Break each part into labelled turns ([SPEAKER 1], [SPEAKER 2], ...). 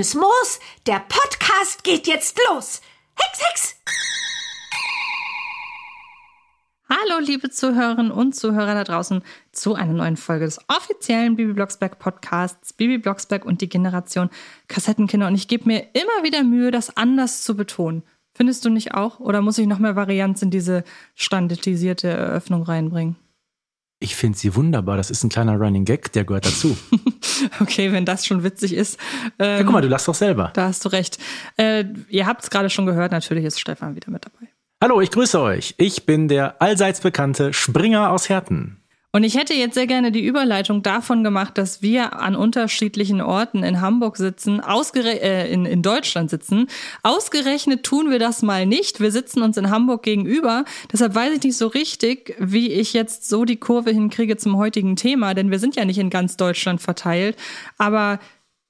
[SPEAKER 1] Grünes Moos. Der Podcast geht jetzt los. Hex, Hex!
[SPEAKER 2] Hallo, liebe Zuhörerinnen und Zuhörer da draußen zu einer neuen Folge des offiziellen Bibi Blocksberg Podcasts Bibi Blocksberg und die Generation Kassettenkinder. Und ich gebe mir immer wieder Mühe, das anders zu betonen. Findest du nicht auch? Oder muss ich noch mehr Varianz in diese standardisierte Eröffnung reinbringen?
[SPEAKER 3] Ich finde sie wunderbar. Das ist ein kleiner Running Gag, der gehört dazu.
[SPEAKER 2] okay, wenn das schon witzig ist.
[SPEAKER 3] Ähm, ja, guck mal, du lachst doch selber.
[SPEAKER 2] Da hast du recht. Äh, ihr habt es gerade schon gehört, natürlich ist Stefan wieder mit dabei.
[SPEAKER 3] Hallo, ich grüße euch. Ich bin der allseits bekannte Springer aus Herten.
[SPEAKER 2] Und ich hätte jetzt sehr gerne die Überleitung davon gemacht, dass wir an unterschiedlichen Orten in Hamburg sitzen, äh, in, in Deutschland sitzen. Ausgerechnet tun wir das mal nicht. Wir sitzen uns in Hamburg gegenüber. Deshalb weiß ich nicht so richtig, wie ich jetzt so die Kurve hinkriege zum heutigen Thema, denn wir sind ja nicht in ganz Deutschland verteilt. Aber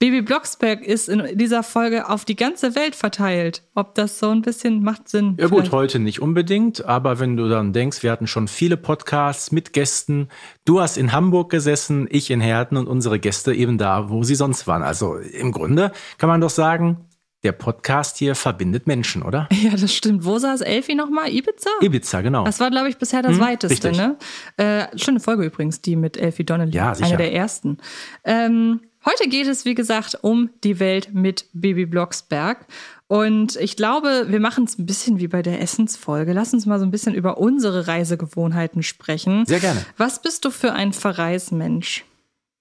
[SPEAKER 2] Baby Blocksberg ist in dieser Folge auf die ganze Welt verteilt. Ob das so ein bisschen macht Sinn?
[SPEAKER 3] Ja gut, heute nicht unbedingt, aber wenn du dann denkst, wir hatten schon viele Podcasts mit Gästen. Du hast in Hamburg gesessen, ich in Herten und unsere Gäste eben da, wo sie sonst waren. Also im Grunde kann man doch sagen, der Podcast hier verbindet Menschen, oder?
[SPEAKER 2] Ja, das stimmt. Wo saß Elfi nochmal? Ibiza?
[SPEAKER 3] Ibiza, genau.
[SPEAKER 2] Das war, glaube ich, bisher das hm, weiteste, richtig. ne? Äh, schöne Folge übrigens, die mit Elfi Donnelly. Ja, sicher. Eine der ersten. Ähm, Heute geht es, wie gesagt, um die Welt mit Baby Blocksberg. Und ich glaube, wir machen es ein bisschen wie bei der Essensfolge. Lass uns mal so ein bisschen über unsere Reisegewohnheiten sprechen.
[SPEAKER 3] Sehr gerne.
[SPEAKER 2] Was bist du für ein Verreismensch?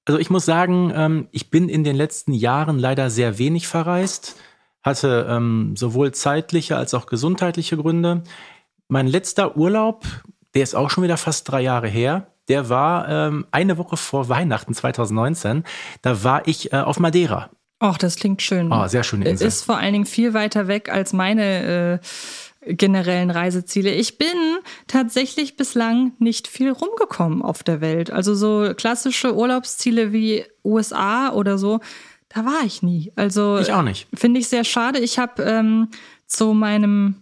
[SPEAKER 3] Also ich muss sagen, ähm, ich bin in den letzten Jahren leider sehr wenig verreist, hatte ähm, sowohl zeitliche als auch gesundheitliche Gründe. Mein letzter Urlaub, der ist auch schon wieder fast drei Jahre her der war ähm, eine Woche vor Weihnachten 2019. Da war ich äh, auf Madeira.
[SPEAKER 2] Ach, das klingt schön.
[SPEAKER 3] Oh, sehr schöne Insel.
[SPEAKER 2] Ist vor allen Dingen viel weiter weg als meine äh, generellen Reiseziele. Ich bin tatsächlich bislang nicht viel rumgekommen auf der Welt. Also so klassische Urlaubsziele wie USA oder so, da war ich nie. Also
[SPEAKER 3] ich auch nicht.
[SPEAKER 2] Finde ich sehr schade. Ich habe ähm, zu meinem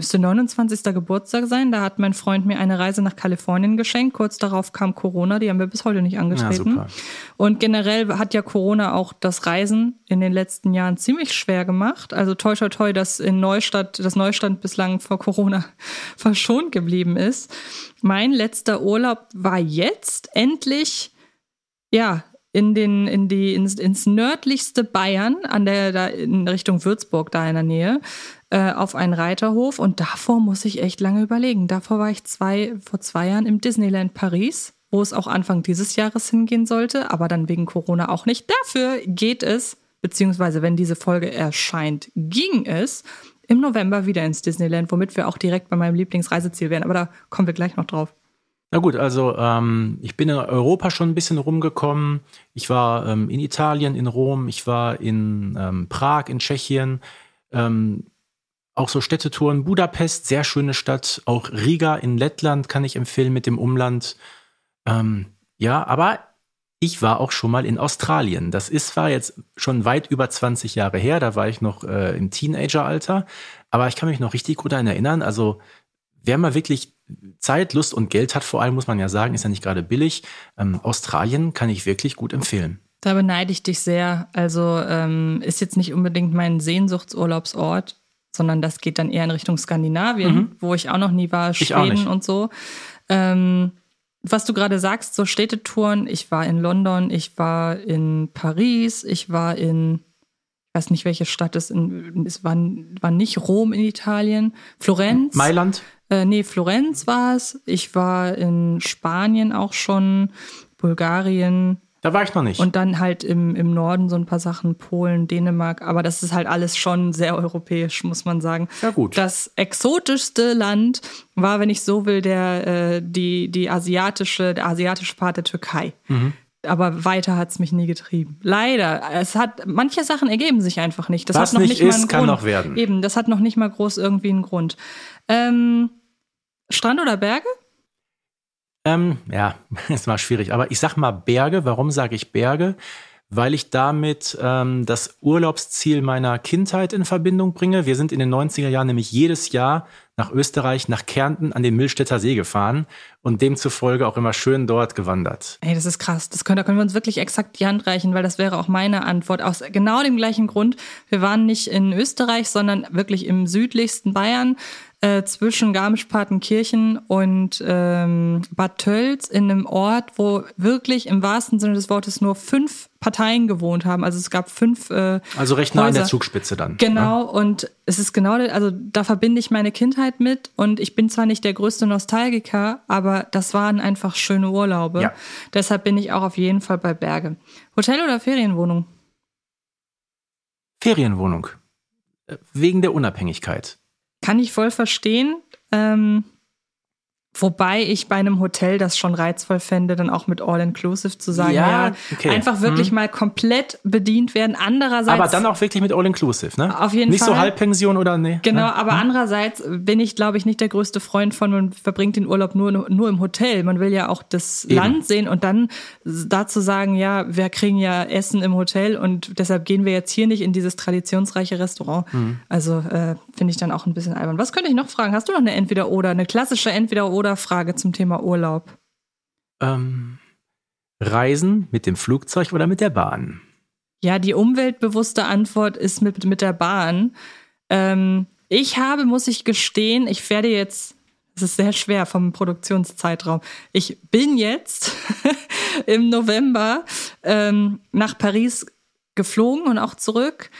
[SPEAKER 2] müsste 29. Geburtstag sein. Da hat mein Freund mir eine Reise nach Kalifornien geschenkt. Kurz darauf kam Corona, die haben wir bis heute nicht angetreten. Ja, und generell hat ja Corona auch das Reisen in den letzten Jahren ziemlich schwer gemacht. Also toi toi toi, dass in Neustadt, das Neustadt bislang vor Corona verschont geblieben ist. Mein letzter Urlaub war jetzt endlich, ja, in den in die ins, ins nördlichste Bayern an der da in Richtung Würzburg da in der Nähe äh, auf einen Reiterhof und davor muss ich echt lange überlegen. Davor war ich zwei, vor zwei Jahren im Disneyland Paris, wo es auch Anfang dieses Jahres hingehen sollte, aber dann wegen Corona auch nicht. Dafür geht es, beziehungsweise wenn diese Folge erscheint, ging es im November wieder ins Disneyland, womit wir auch direkt bei meinem Lieblingsreiseziel wären. Aber da kommen wir gleich noch drauf.
[SPEAKER 3] Na gut, also ähm, ich bin in Europa schon ein bisschen rumgekommen. Ich war ähm, in Italien, in Rom, ich war in ähm, Prag, in Tschechien. Auch so Städtetouren. Budapest, sehr schöne Stadt. Auch Riga in Lettland kann ich empfehlen mit dem Umland. Ähm, ja, aber ich war auch schon mal in Australien. Das ist zwar jetzt schon weit über 20 Jahre her, da war ich noch äh, im Teenageralter, aber ich kann mich noch richtig gut daran erinnern. Also wer mal wirklich Zeit, Lust und Geld hat, vor allem muss man ja sagen, ist ja nicht gerade billig. Ähm, Australien kann ich wirklich gut empfehlen.
[SPEAKER 2] Da beneide ich dich sehr. Also ähm, ist jetzt nicht unbedingt mein Sehnsuchtsurlaubsort, sondern das geht dann eher in Richtung Skandinavien, mhm. wo ich auch noch nie war, Schweden und so. Ähm, was du gerade sagst, so Städtetouren, ich war in London, ich war in Paris, ich war in, ich weiß nicht, welche Stadt es in, es war, war nicht Rom in Italien, Florenz.
[SPEAKER 3] Mailand?
[SPEAKER 2] Äh, nee, Florenz war es. Ich war in Spanien auch schon, Bulgarien,
[SPEAKER 3] da war ich noch nicht.
[SPEAKER 2] Und dann halt im, im Norden so ein paar Sachen, Polen, Dänemark. Aber das ist halt alles schon sehr europäisch, muss man sagen.
[SPEAKER 3] Ja, gut.
[SPEAKER 2] Das exotischste Land war, wenn ich so will, der, äh, die, die asiatische, der asiatische Part der Türkei. Mhm. Aber weiter hat es mich nie getrieben. Leider. Es hat, manche Sachen ergeben sich einfach nicht. Das
[SPEAKER 3] Was
[SPEAKER 2] hat noch
[SPEAKER 3] nicht,
[SPEAKER 2] nicht
[SPEAKER 3] ist,
[SPEAKER 2] mal einen
[SPEAKER 3] kann
[SPEAKER 2] Grund.
[SPEAKER 3] noch werden.
[SPEAKER 2] Eben, das hat noch nicht mal groß irgendwie einen Grund. Ähm, Strand oder Berge?
[SPEAKER 3] Ähm, ja, es war schwierig. Aber ich sag mal Berge. Warum sage ich Berge? weil ich damit ähm, das Urlaubsziel meiner Kindheit in Verbindung bringe. Wir sind in den 90er Jahren nämlich jedes Jahr nach Österreich, nach Kärnten an den Millstätter See gefahren und demzufolge auch immer schön dort gewandert.
[SPEAKER 2] Ey, das ist krass. Das können, da können wir uns wirklich exakt die Hand reichen, weil das wäre auch meine Antwort. Aus genau dem gleichen Grund. Wir waren nicht in Österreich, sondern wirklich im südlichsten Bayern äh, zwischen Garmisch-Partenkirchen und ähm, Bad Tölz in einem Ort, wo wirklich im wahrsten Sinne des Wortes nur fünf Parteien gewohnt haben. Also es gab fünf. Äh,
[SPEAKER 3] also recht nah an der Zugspitze dann.
[SPEAKER 2] Genau, ja. und es ist genau, also da verbinde ich meine Kindheit mit und ich bin zwar nicht der größte Nostalgiker, aber das waren einfach schöne Urlaube. Ja. Deshalb bin ich auch auf jeden Fall bei Berge. Hotel oder Ferienwohnung?
[SPEAKER 3] Ferienwohnung. Äh, wegen der Unabhängigkeit.
[SPEAKER 2] Kann ich voll verstehen. Ähm, Wobei ich bei einem Hotel das schon reizvoll fände, dann auch mit All-Inclusive zu sagen, ja, ja okay. einfach wirklich hm. mal komplett bedient werden. Andererseits.
[SPEAKER 3] Aber dann auch wirklich mit All-Inclusive, ne?
[SPEAKER 2] Auf jeden
[SPEAKER 3] nicht
[SPEAKER 2] Fall.
[SPEAKER 3] Nicht so Halbpension oder ne?
[SPEAKER 2] Genau, ne? aber hm. andererseits bin ich, glaube ich, nicht der größte Freund von, man verbringt den Urlaub nur, nur im Hotel. Man will ja auch das Eben. Land sehen und dann dazu sagen, ja, wir kriegen ja Essen im Hotel und deshalb gehen wir jetzt hier nicht in dieses traditionsreiche Restaurant. Hm. Also äh, finde ich dann auch ein bisschen albern. Was könnte ich noch fragen? Hast du noch eine Entweder-Oder, eine klassische Entweder-Oder? oder Frage zum Thema Urlaub?
[SPEAKER 3] Ähm, Reisen mit dem Flugzeug oder mit der Bahn?
[SPEAKER 2] Ja, die umweltbewusste Antwort ist mit, mit der Bahn. Ähm, ich habe, muss ich gestehen, ich werde jetzt, es ist sehr schwer vom Produktionszeitraum. Ich bin jetzt im November ähm, nach Paris geflogen und auch zurück,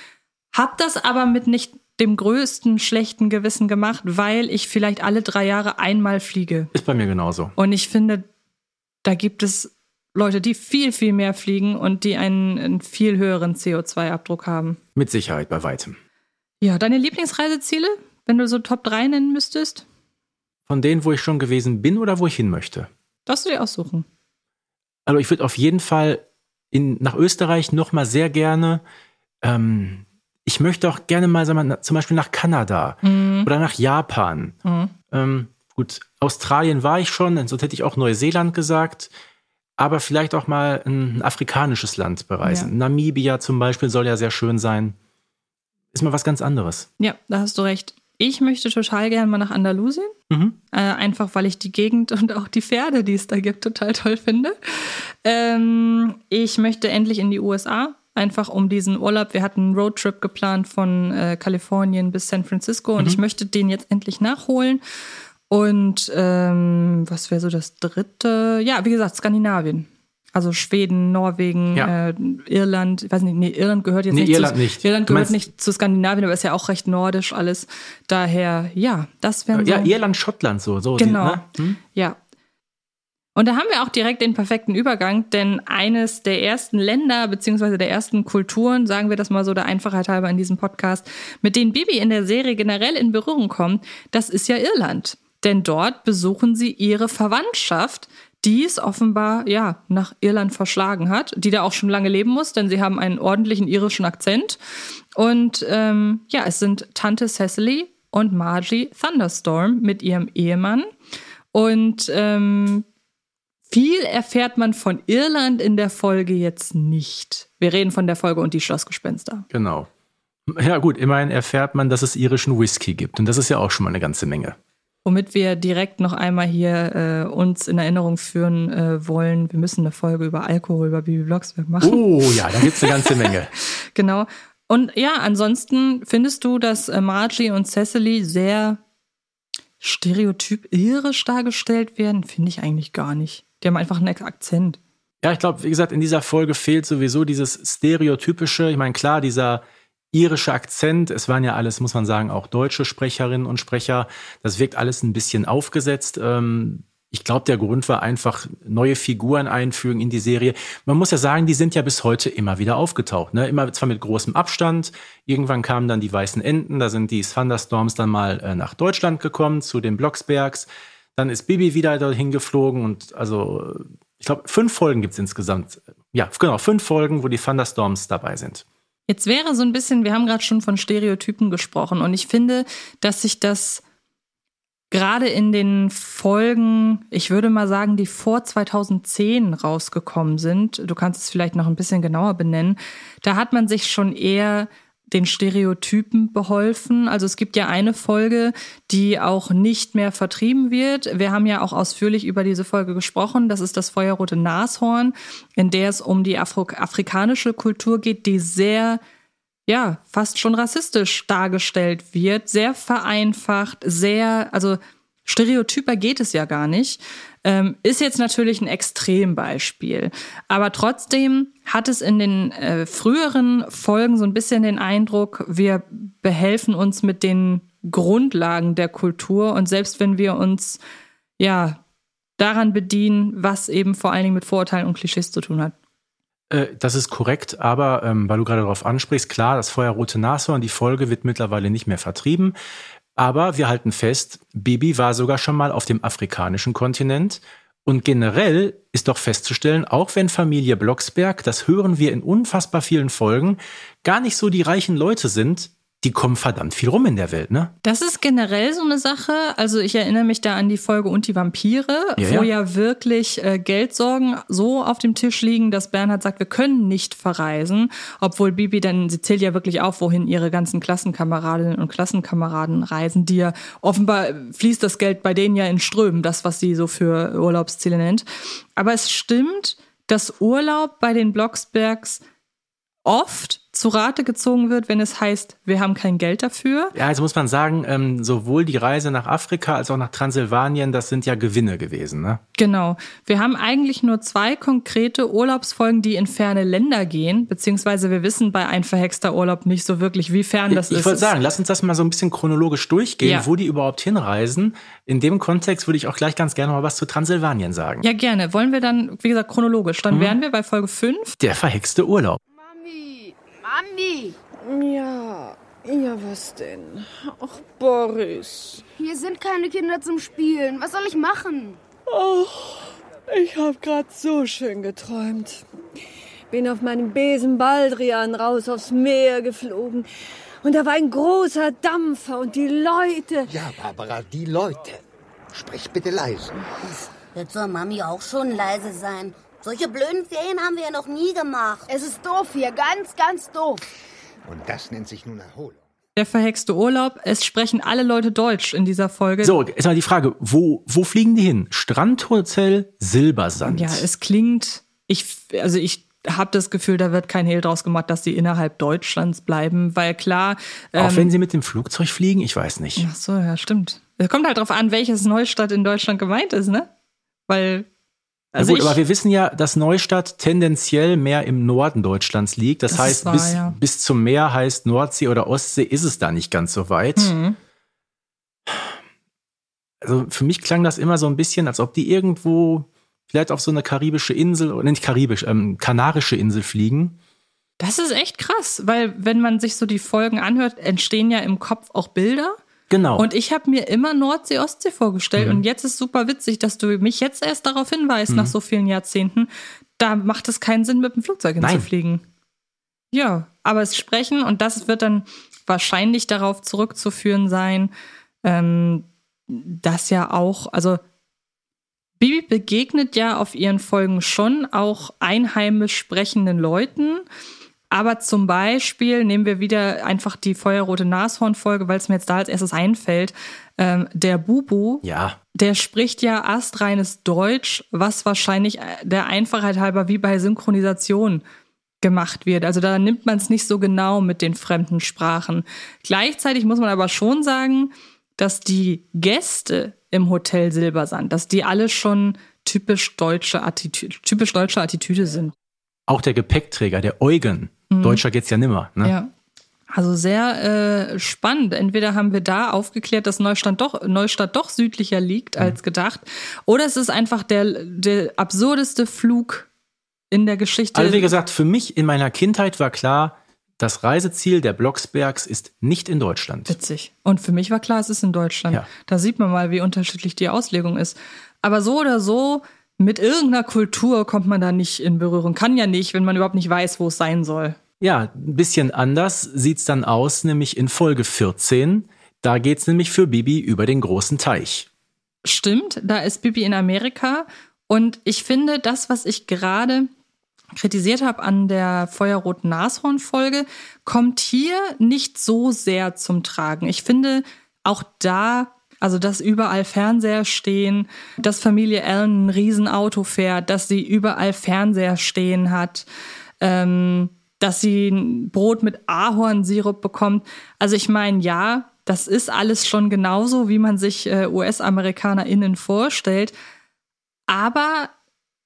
[SPEAKER 2] habe das aber mit nicht dem größten schlechten Gewissen gemacht, weil ich vielleicht alle drei Jahre einmal fliege.
[SPEAKER 3] Ist bei mir genauso.
[SPEAKER 2] Und ich finde, da gibt es Leute, die viel, viel mehr fliegen und die einen, einen viel höheren CO2-Abdruck haben.
[SPEAKER 3] Mit Sicherheit, bei weitem.
[SPEAKER 2] Ja, deine Lieblingsreiseziele, wenn du so Top 3 nennen müsstest?
[SPEAKER 3] Von denen, wo ich schon gewesen bin oder wo ich hin möchte?
[SPEAKER 2] Darfst du dir aussuchen.
[SPEAKER 3] Also ich würde auf jeden Fall in, nach Österreich noch mal sehr gerne ähm, ich möchte auch gerne mal wir, zum Beispiel nach Kanada mhm. oder nach Japan. Mhm. Ähm, gut, Australien war ich schon, sonst hätte ich auch Neuseeland gesagt. Aber vielleicht auch mal ein afrikanisches Land bereisen. Ja. Namibia zum Beispiel soll ja sehr schön sein. Ist mal was ganz anderes.
[SPEAKER 2] Ja, da hast du recht. Ich möchte total gerne mal nach Andalusien. Mhm. Äh, einfach weil ich die Gegend und auch die Pferde, die es da gibt, total toll finde. Ähm, ich möchte endlich in die USA einfach um diesen Urlaub. Wir hatten einen Roadtrip geplant von äh, Kalifornien bis San Francisco und mhm. ich möchte den jetzt endlich nachholen. Und ähm, was wäre so das dritte? Ja, wie gesagt, Skandinavien. Also Schweden, Norwegen, ja. äh, Irland, ich weiß nicht, nee, Irland gehört jetzt
[SPEAKER 3] nee,
[SPEAKER 2] nicht
[SPEAKER 3] Irland
[SPEAKER 2] zu,
[SPEAKER 3] nicht.
[SPEAKER 2] Irland gehört nicht zu Skandinavien, aber ist ja auch recht nordisch alles. Daher, ja, das wäre
[SPEAKER 3] so. Ja, Irland, Schottland so, so.
[SPEAKER 2] Genau. Die, ne? hm? Ja, und da haben wir auch direkt den perfekten Übergang, denn eines der ersten Länder beziehungsweise der ersten Kulturen, sagen wir das mal so der Einfachheit halber in diesem Podcast, mit denen Bibi in der Serie generell in Berührung kommt, das ist ja Irland. Denn dort besuchen sie ihre Verwandtschaft, die es offenbar ja nach Irland verschlagen hat, die da auch schon lange leben muss, denn sie haben einen ordentlichen irischen Akzent. Und ähm, ja, es sind Tante Cecily und Margie Thunderstorm mit ihrem Ehemann. Und ähm, viel erfährt man von Irland in der Folge jetzt nicht. Wir reden von der Folge und die Schlossgespenster.
[SPEAKER 3] Genau. Ja, gut, immerhin erfährt man, dass es irischen Whisky gibt. Und das ist ja auch schon mal eine ganze Menge.
[SPEAKER 2] Womit wir direkt noch einmal hier äh, uns in Erinnerung führen äh, wollen, wir müssen eine Folge über Alkohol bei Bibi Blocksberg machen.
[SPEAKER 3] Oh ja, da gibt es eine ganze Menge.
[SPEAKER 2] genau. Und ja, ansonsten findest du, dass äh, Margie und Cecily sehr stereotyp irisch dargestellt werden? Finde ich eigentlich gar nicht. Die haben einfach einen Akzent.
[SPEAKER 3] Ja, ich glaube, wie gesagt, in dieser Folge fehlt sowieso dieses stereotypische. Ich meine, klar, dieser irische Akzent, es waren ja alles, muss man sagen, auch deutsche Sprecherinnen und Sprecher. Das wirkt alles ein bisschen aufgesetzt. Ähm, ich glaube, der Grund war einfach neue Figuren einfügen in die Serie. Man muss ja sagen, die sind ja bis heute immer wieder aufgetaucht. Ne? Immer zwar mit großem Abstand. Irgendwann kamen dann die Weißen Enten, da sind die Thunderstorms dann mal äh, nach Deutschland gekommen, zu den Blocksbergs. Dann ist Bibi wieder dorthin geflogen und also, ich glaube, fünf Folgen gibt es insgesamt. Ja, genau, fünf Folgen, wo die Thunderstorms dabei sind.
[SPEAKER 2] Jetzt wäre so ein bisschen, wir haben gerade schon von Stereotypen gesprochen und ich finde, dass sich das gerade in den Folgen, ich würde mal sagen, die vor 2010 rausgekommen sind, du kannst es vielleicht noch ein bisschen genauer benennen, da hat man sich schon eher den Stereotypen beholfen. Also es gibt ja eine Folge, die auch nicht mehr vertrieben wird. Wir haben ja auch ausführlich über diese Folge gesprochen. Das ist das feuerrote Nashorn, in der es um die Afro afrikanische Kultur geht, die sehr ja, fast schon rassistisch dargestellt wird, sehr vereinfacht, sehr, also stereotyper geht es ja gar nicht. Ähm, ist jetzt natürlich ein Extrembeispiel. Aber trotzdem hat es in den äh, früheren Folgen so ein bisschen den Eindruck, wir behelfen uns mit den Grundlagen der Kultur und selbst wenn wir uns ja daran bedienen, was eben vor allen Dingen mit Vorurteilen und Klischees zu tun hat.
[SPEAKER 3] Äh, das ist korrekt, aber ähm, weil du gerade darauf ansprichst, klar, das Feuerrote Nashorn, die Folge wird mittlerweile nicht mehr vertrieben. Aber wir halten fest, Bibi war sogar schon mal auf dem afrikanischen Kontinent. Und generell ist doch festzustellen, auch wenn Familie Blocksberg, das hören wir in unfassbar vielen Folgen, gar nicht so die reichen Leute sind, die kommen verdammt viel rum in der Welt, ne?
[SPEAKER 2] Das ist generell so eine Sache. Also ich erinnere mich da an die Folge Und die Vampire, ja, wo ja, ja wirklich äh, Geldsorgen so auf dem Tisch liegen, dass Bernhard sagt, wir können nicht verreisen. Obwohl Bibi dann, sie zählt ja wirklich auf, wohin ihre ganzen Klassenkameradinnen und Klassenkameraden reisen, die ja offenbar fließt das Geld bei denen ja in Strömen, das, was sie so für Urlaubsziele nennt. Aber es stimmt, dass Urlaub bei den Blocksbergs oft zu Rate gezogen wird, wenn es heißt, wir haben kein Geld dafür.
[SPEAKER 3] Ja, also muss man sagen, ähm, sowohl die Reise nach Afrika als auch nach Transsilvanien, das sind ja Gewinne gewesen. Ne?
[SPEAKER 2] Genau. Wir haben eigentlich nur zwei konkrete Urlaubsfolgen, die in ferne Länder gehen, beziehungsweise wir wissen bei ein verhexter Urlaub nicht so wirklich, wie fern das
[SPEAKER 3] ich,
[SPEAKER 2] ist.
[SPEAKER 3] Ich wollte sagen, lass uns das mal so ein bisschen chronologisch durchgehen, ja. wo die überhaupt hinreisen. In dem Kontext würde ich auch gleich ganz gerne mal was zu Transsilvanien sagen.
[SPEAKER 2] Ja, gerne. Wollen wir dann, wie gesagt, chronologisch. Dann mhm. wären wir bei Folge 5.
[SPEAKER 3] Der verhexte Urlaub.
[SPEAKER 4] Andi!
[SPEAKER 5] Ja, ja, was denn? Ach, Boris.
[SPEAKER 4] Hier sind keine Kinder zum Spielen. Was soll ich machen?
[SPEAKER 5] Ach, ich hab grad so schön geträumt. Bin auf meinem Besen Baldrian raus aufs Meer geflogen. Und da war ein großer Dampfer und die Leute.
[SPEAKER 6] Ja, Barbara, die Leute. Sprich bitte leise.
[SPEAKER 7] Jetzt soll Mami auch schon leise sein. Solche blöden Ferien haben wir ja noch nie gemacht.
[SPEAKER 4] Es ist doof hier, ganz, ganz doof.
[SPEAKER 6] Und das nennt sich nun Erholung.
[SPEAKER 2] Der verhexte Urlaub. Es sprechen alle Leute Deutsch in dieser Folge.
[SPEAKER 3] So, jetzt mal die Frage, wo, wo fliegen die hin? Strandhotel Silbersand.
[SPEAKER 2] Ja, es klingt, ich, also ich habe das Gefühl, da wird kein Hehl draus gemacht, dass sie innerhalb Deutschlands bleiben, weil klar.
[SPEAKER 3] Auch ähm, wenn sie mit dem Flugzeug fliegen, ich weiß nicht.
[SPEAKER 2] Ach so, ja, stimmt. Es kommt halt drauf an, welches Neustadt in Deutschland gemeint ist, ne? Weil
[SPEAKER 3] also gut, aber wir wissen ja, dass Neustadt tendenziell mehr im Norden Deutschlands liegt. Das, das heißt, wahr, bis, ja. bis zum Meer heißt Nordsee oder Ostsee ist es da nicht ganz so weit. Mhm. Also für mich klang das immer so ein bisschen, als ob die irgendwo vielleicht auf so eine karibische Insel, oder nicht karibisch, ähm, kanarische Insel fliegen.
[SPEAKER 2] Das ist echt krass, weil wenn man sich so die Folgen anhört, entstehen ja im Kopf auch Bilder.
[SPEAKER 3] Genau.
[SPEAKER 2] Und ich habe mir immer Nordsee, Ostsee vorgestellt. Mhm. Und jetzt ist super witzig, dass du mich jetzt erst darauf hinweist, mhm. nach so vielen Jahrzehnten. Da macht es keinen Sinn, mit dem Flugzeug hinzufliegen. Ja, aber es sprechen und das wird dann wahrscheinlich darauf zurückzuführen sein, ähm, dass ja auch, also Bibi begegnet ja auf ihren Folgen schon auch einheimisch sprechenden Leuten. Aber zum Beispiel nehmen wir wieder einfach die feuerrote Nashorn-Folge, weil es mir jetzt da als erstes einfällt. Ähm, der Bubu,
[SPEAKER 3] ja.
[SPEAKER 2] der spricht ja astreines Deutsch, was wahrscheinlich äh, der Einfachheit halber wie bei Synchronisation gemacht wird. Also da nimmt man es nicht so genau mit den fremden Sprachen. Gleichzeitig muss man aber schon sagen, dass die Gäste im Hotel Silbersand, dass die alle schon typisch deutsche Attitüde, typisch deutsche Attitüde sind.
[SPEAKER 3] Auch der Gepäckträger, der Eugen, Mhm. Deutscher geht's ja nimmer. Ne?
[SPEAKER 2] Ja. Also sehr äh, spannend. Entweder haben wir da aufgeklärt, dass Neustadt doch, Neustadt doch südlicher liegt mhm. als gedacht, oder es ist einfach der, der absurdeste Flug in der Geschichte.
[SPEAKER 3] Also wie gesagt, für mich in meiner Kindheit war klar, das Reiseziel der Blocksbergs ist nicht in Deutschland.
[SPEAKER 2] Witzig. Und für mich war klar, es ist in Deutschland. Ja. Da sieht man mal, wie unterschiedlich die Auslegung ist. Aber so oder so mit irgendeiner Kultur kommt man da nicht in Berührung. Kann ja nicht, wenn man überhaupt nicht weiß, wo es sein soll.
[SPEAKER 3] Ja, ein bisschen anders sieht's dann aus, nämlich in Folge 14. Da geht's nämlich für Bibi über den großen Teich.
[SPEAKER 2] Stimmt, da ist Bibi in Amerika. Und ich finde, das, was ich gerade kritisiert habe an der Feuerroten Nashorn-Folge, kommt hier nicht so sehr zum Tragen. Ich finde, auch da also, dass überall Fernseher stehen, dass Familie Allen ein Riesenauto fährt, dass sie überall Fernseher stehen hat, ähm, dass sie ein Brot mit Ahornsirup bekommt. Also, ich meine, ja, das ist alles schon genauso, wie man sich äh, US-AmerikanerInnen vorstellt. Aber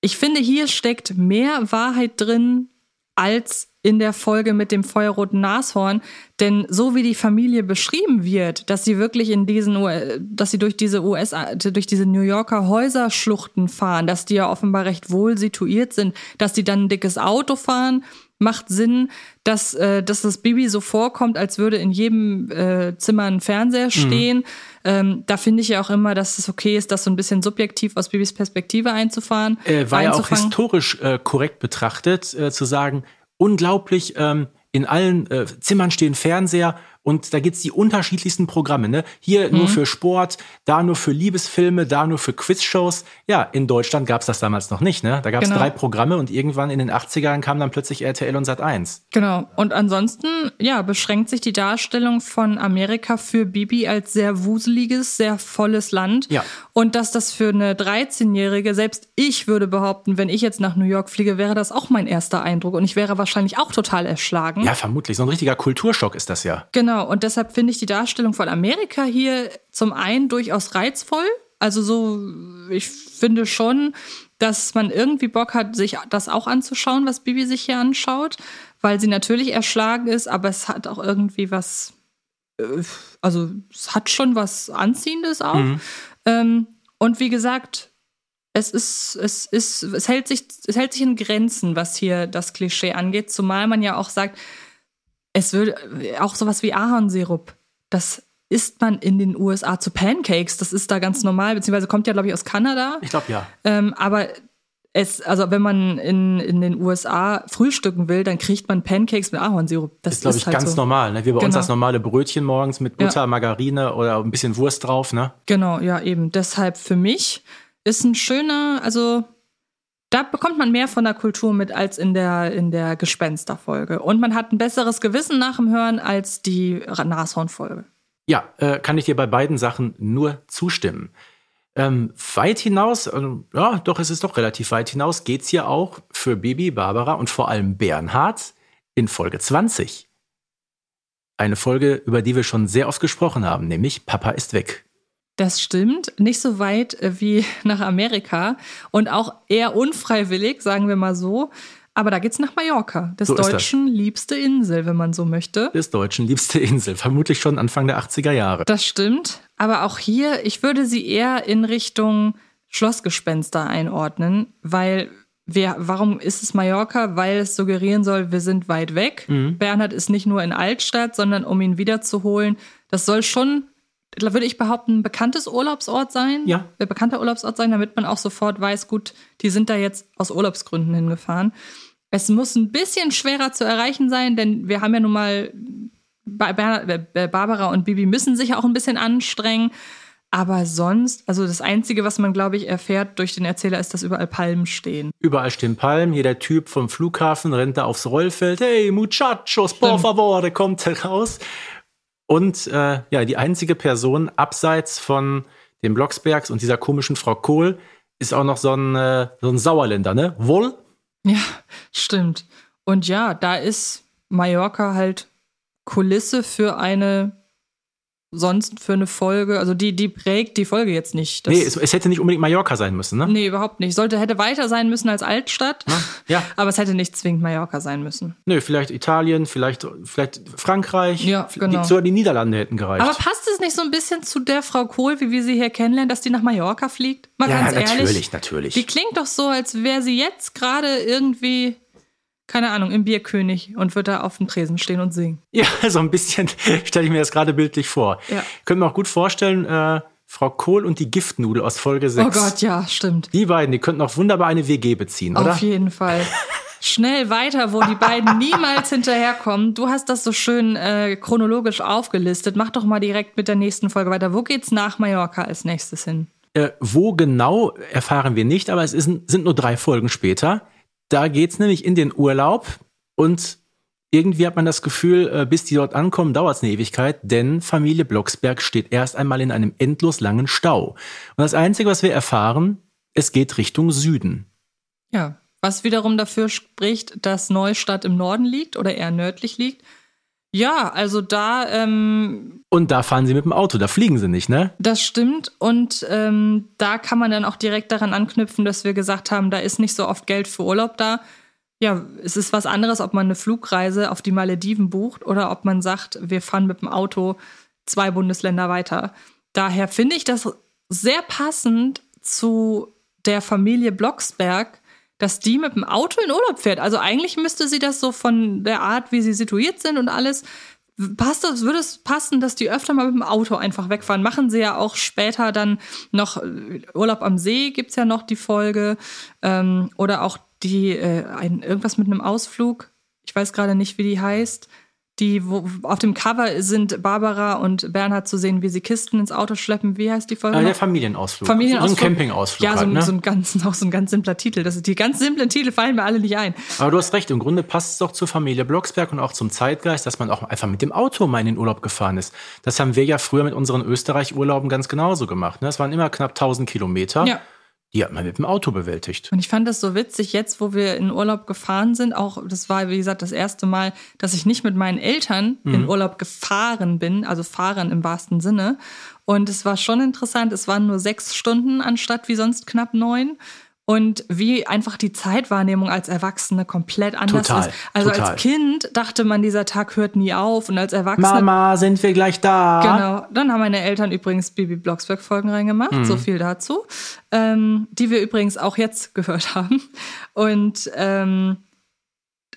[SPEAKER 2] ich finde, hier steckt mehr Wahrheit drin, als in der Folge mit dem feuerroten Nashorn. Denn so wie die Familie beschrieben wird, dass sie wirklich in diesen, dass sie durch diese US, durch diese New Yorker Häuserschluchten fahren, dass die ja offenbar recht wohl situiert sind, dass die dann ein dickes Auto fahren, macht Sinn, dass, äh, dass das Baby so vorkommt, als würde in jedem äh, Zimmer ein Fernseher mhm. stehen. Mhm. Ähm, da finde ich ja auch immer, dass es okay ist, das so ein bisschen subjektiv aus Babys Perspektive einzufahren.
[SPEAKER 3] Äh, war ja auch historisch äh, korrekt betrachtet, äh, zu sagen, unglaublich, ähm, in allen äh, Zimmern stehen Fernseher und da gibt's die unterschiedlichsten Programme. Ne? Hier mhm. nur für Sport, da nur für Liebesfilme, da nur für Quizshows. Ja, in Deutschland gab's das damals noch nicht. Ne? Da gab's genau. drei Programme und irgendwann in den 80ern kam dann plötzlich RTL und Sat 1.
[SPEAKER 2] Genau. Und ansonsten, ja, beschränkt sich die Darstellung von Amerika für Bibi als sehr wuseliges, sehr volles Land.
[SPEAKER 3] Ja.
[SPEAKER 2] Und dass das für eine 13-Jährige, selbst ich würde behaupten, wenn ich jetzt nach New York fliege, wäre das auch mein erster Eindruck. Und ich wäre wahrscheinlich auch total erschlagen.
[SPEAKER 3] Ja, vermutlich. So ein richtiger Kulturschock ist das ja.
[SPEAKER 2] Genau. Genau, und deshalb finde ich die Darstellung von Amerika hier zum einen durchaus reizvoll. Also so, ich finde schon, dass man irgendwie Bock hat, sich das auch anzuschauen, was Bibi sich hier anschaut, weil sie natürlich erschlagen ist, aber es hat auch irgendwie was, äh, also es hat schon was Anziehendes auch. Mhm. Ähm, und wie gesagt, es ist, es ist, es hält sich, es hält sich in Grenzen, was hier das Klischee angeht, zumal man ja auch sagt, es würde auch sowas wie Ahornsirup, das isst man in den USA zu Pancakes. Das ist da ganz normal, beziehungsweise kommt ja, glaube ich, aus Kanada.
[SPEAKER 3] Ich glaube ja.
[SPEAKER 2] Ähm, aber es, also wenn man in, in den USA frühstücken will, dann kriegt man Pancakes mit Ahornsirup.
[SPEAKER 3] Das ist, glaube ich, halt ganz so. normal. Ne? Wie bei genau. uns das normale Brötchen morgens mit Butter, ja. Margarine oder ein bisschen Wurst drauf. Ne?
[SPEAKER 2] Genau, ja, eben. Deshalb für mich ist ein schöner, also da bekommt man mehr von der Kultur mit als in der, in der Gespensterfolge. Und man hat ein besseres Gewissen nach dem Hören als die Nashornfolge.
[SPEAKER 3] Ja, äh, kann ich dir bei beiden Sachen nur zustimmen. Ähm, weit hinaus, äh, ja, doch, es ist doch relativ weit hinaus, geht's hier auch für Baby, Barbara und vor allem Bernhard in Folge 20. Eine Folge, über die wir schon sehr oft gesprochen haben, nämlich Papa ist weg.
[SPEAKER 2] Das stimmt. Nicht so weit äh, wie nach Amerika und auch eher unfreiwillig, sagen wir mal so. Aber da geht's nach Mallorca, des so Deutschen liebste Insel, wenn man so möchte.
[SPEAKER 3] Des Deutschen liebste Insel, vermutlich schon Anfang der 80er Jahre.
[SPEAKER 2] Das stimmt. Aber auch hier, ich würde sie eher in Richtung Schlossgespenster einordnen, weil wir, warum ist es Mallorca? Weil es suggerieren soll, wir sind weit weg. Mhm. Bernhard ist nicht nur in Altstadt, sondern um ihn wiederzuholen, das soll schon würde ich behaupten, ein bekanntes Urlaubsort sein.
[SPEAKER 3] Ja.
[SPEAKER 2] Bekannter Urlaubsort sein, damit man auch sofort weiß, gut, die sind da jetzt aus Urlaubsgründen hingefahren. Es muss ein bisschen schwerer zu erreichen sein, denn wir haben ja nun mal Barbara und Bibi müssen sich auch ein bisschen anstrengen. Aber sonst, also das Einzige, was man, glaube ich, erfährt durch den Erzähler, ist, dass überall Palmen stehen.
[SPEAKER 3] Überall stehen Palmen. Jeder Typ vom Flughafen rennt da aufs Rollfeld. Hey, Muchachos, por favor, der kommt raus. Und äh, ja, die einzige Person abseits von den Blocksbergs und dieser komischen Frau Kohl ist auch noch so ein, äh, so ein Sauerländer, ne? Wohl?
[SPEAKER 2] Ja, stimmt. Und ja, da ist Mallorca halt Kulisse für eine sonst für eine Folge, also die, die prägt die Folge jetzt nicht.
[SPEAKER 3] Das nee, es, es, hätte nicht unbedingt Mallorca sein müssen, ne?
[SPEAKER 2] Nee, überhaupt nicht. Sollte, hätte weiter sein müssen als Altstadt.
[SPEAKER 3] Ja. ja.
[SPEAKER 2] Aber es hätte nicht zwingend Mallorca sein müssen.
[SPEAKER 3] Nö, vielleicht Italien, vielleicht, vielleicht Frankreich.
[SPEAKER 2] Ja, genau.
[SPEAKER 3] Die, sogar die Niederlande hätten gereicht.
[SPEAKER 2] Aber passt es nicht so ein bisschen zu der Frau Kohl, wie wir sie hier kennenlernen, dass die nach Mallorca fliegt?
[SPEAKER 3] Mal ja, ganz ehrlich. natürlich, natürlich.
[SPEAKER 2] Die klingt doch so, als wäre sie jetzt gerade irgendwie keine Ahnung, im Bierkönig und wird da auf dem Tresen stehen und singen.
[SPEAKER 3] Ja, so ein bisschen stelle ich mir das gerade bildlich vor.
[SPEAKER 2] Ja.
[SPEAKER 3] Können wir auch gut vorstellen, äh, Frau Kohl und die Giftnudel aus Folge 6.
[SPEAKER 2] Oh Gott, ja, stimmt.
[SPEAKER 3] Die beiden, die könnten auch wunderbar eine WG beziehen, oder?
[SPEAKER 2] Auf jeden Fall. schnell weiter, wo die beiden niemals hinterherkommen. Du hast das so schön äh, chronologisch aufgelistet. Mach doch mal direkt mit der nächsten Folge weiter. Wo geht's nach Mallorca als nächstes hin?
[SPEAKER 3] Äh, wo genau erfahren wir nicht, aber es ist, sind nur drei Folgen später. Da geht's nämlich in den Urlaub und irgendwie hat man das Gefühl, äh, bis die dort ankommen, dauert es eine Ewigkeit, denn Familie Blocksberg steht erst einmal in einem endlos langen Stau. Und das Einzige, was wir erfahren, es geht Richtung Süden.
[SPEAKER 2] Ja, was wiederum dafür spricht, dass Neustadt im Norden liegt oder eher nördlich liegt. Ja, also da. Ähm,
[SPEAKER 3] und da fahren sie mit dem Auto, da fliegen sie nicht, ne?
[SPEAKER 2] Das stimmt. Und ähm, da kann man dann auch direkt daran anknüpfen, dass wir gesagt haben, da ist nicht so oft Geld für Urlaub da ja, es ist was anderes, ob man eine Flugreise auf die Malediven bucht oder ob man sagt, wir fahren mit dem Auto zwei Bundesländer weiter. Daher finde ich das sehr passend zu der Familie Blocksberg, dass die mit dem Auto in Urlaub fährt. Also eigentlich müsste sie das so von der Art, wie sie situiert sind und alles, passt das, würde es passen, dass die öfter mal mit dem Auto einfach wegfahren. Machen sie ja auch später dann noch Urlaub am See, gibt es ja noch die Folge. Ähm, oder auch die äh, ein, irgendwas mit einem Ausflug, ich weiß gerade nicht, wie die heißt. Die, wo auf dem Cover sind Barbara und Bernhard zu sehen, wie sie Kisten ins Auto schleppen. Wie heißt die Folge?
[SPEAKER 3] Ah, der Familienausflug.
[SPEAKER 2] Familienausflug.
[SPEAKER 3] So ein Campingausflug.
[SPEAKER 2] Ja, so,
[SPEAKER 3] halt, ne?
[SPEAKER 2] so, ein ganz, auch so ein ganz simpler Titel. Das ist, die ganz simplen Titel fallen mir alle nicht ein.
[SPEAKER 3] Aber du hast recht, im Grunde passt es doch zur Familie Blocksberg und auch zum Zeitgeist, dass man auch einfach mit dem Auto mal in den Urlaub gefahren ist. Das haben wir ja früher mit unseren Österreich-Urlauben ganz genauso gemacht. Ne? Das waren immer knapp 1000 Kilometer.
[SPEAKER 2] Ja.
[SPEAKER 3] Die hat man mit dem Auto bewältigt.
[SPEAKER 2] Und ich fand das so witzig, jetzt, wo wir in Urlaub gefahren sind, auch, das war, wie gesagt, das erste Mal, dass ich nicht mit meinen Eltern mhm. in Urlaub gefahren bin, also fahren im wahrsten Sinne. Und es war schon interessant, es waren nur sechs Stunden anstatt wie sonst knapp neun und wie einfach die Zeitwahrnehmung als Erwachsene komplett anders
[SPEAKER 3] total,
[SPEAKER 2] ist. Also
[SPEAKER 3] total.
[SPEAKER 2] als Kind dachte man, dieser Tag hört nie auf und als Erwachsene.
[SPEAKER 3] Mama, sind wir gleich da?
[SPEAKER 2] Genau. Dann haben meine Eltern übrigens Bibi Blocksberg Folgen reingemacht, mhm. so viel dazu, ähm, die wir übrigens auch jetzt gehört haben. Und ähm,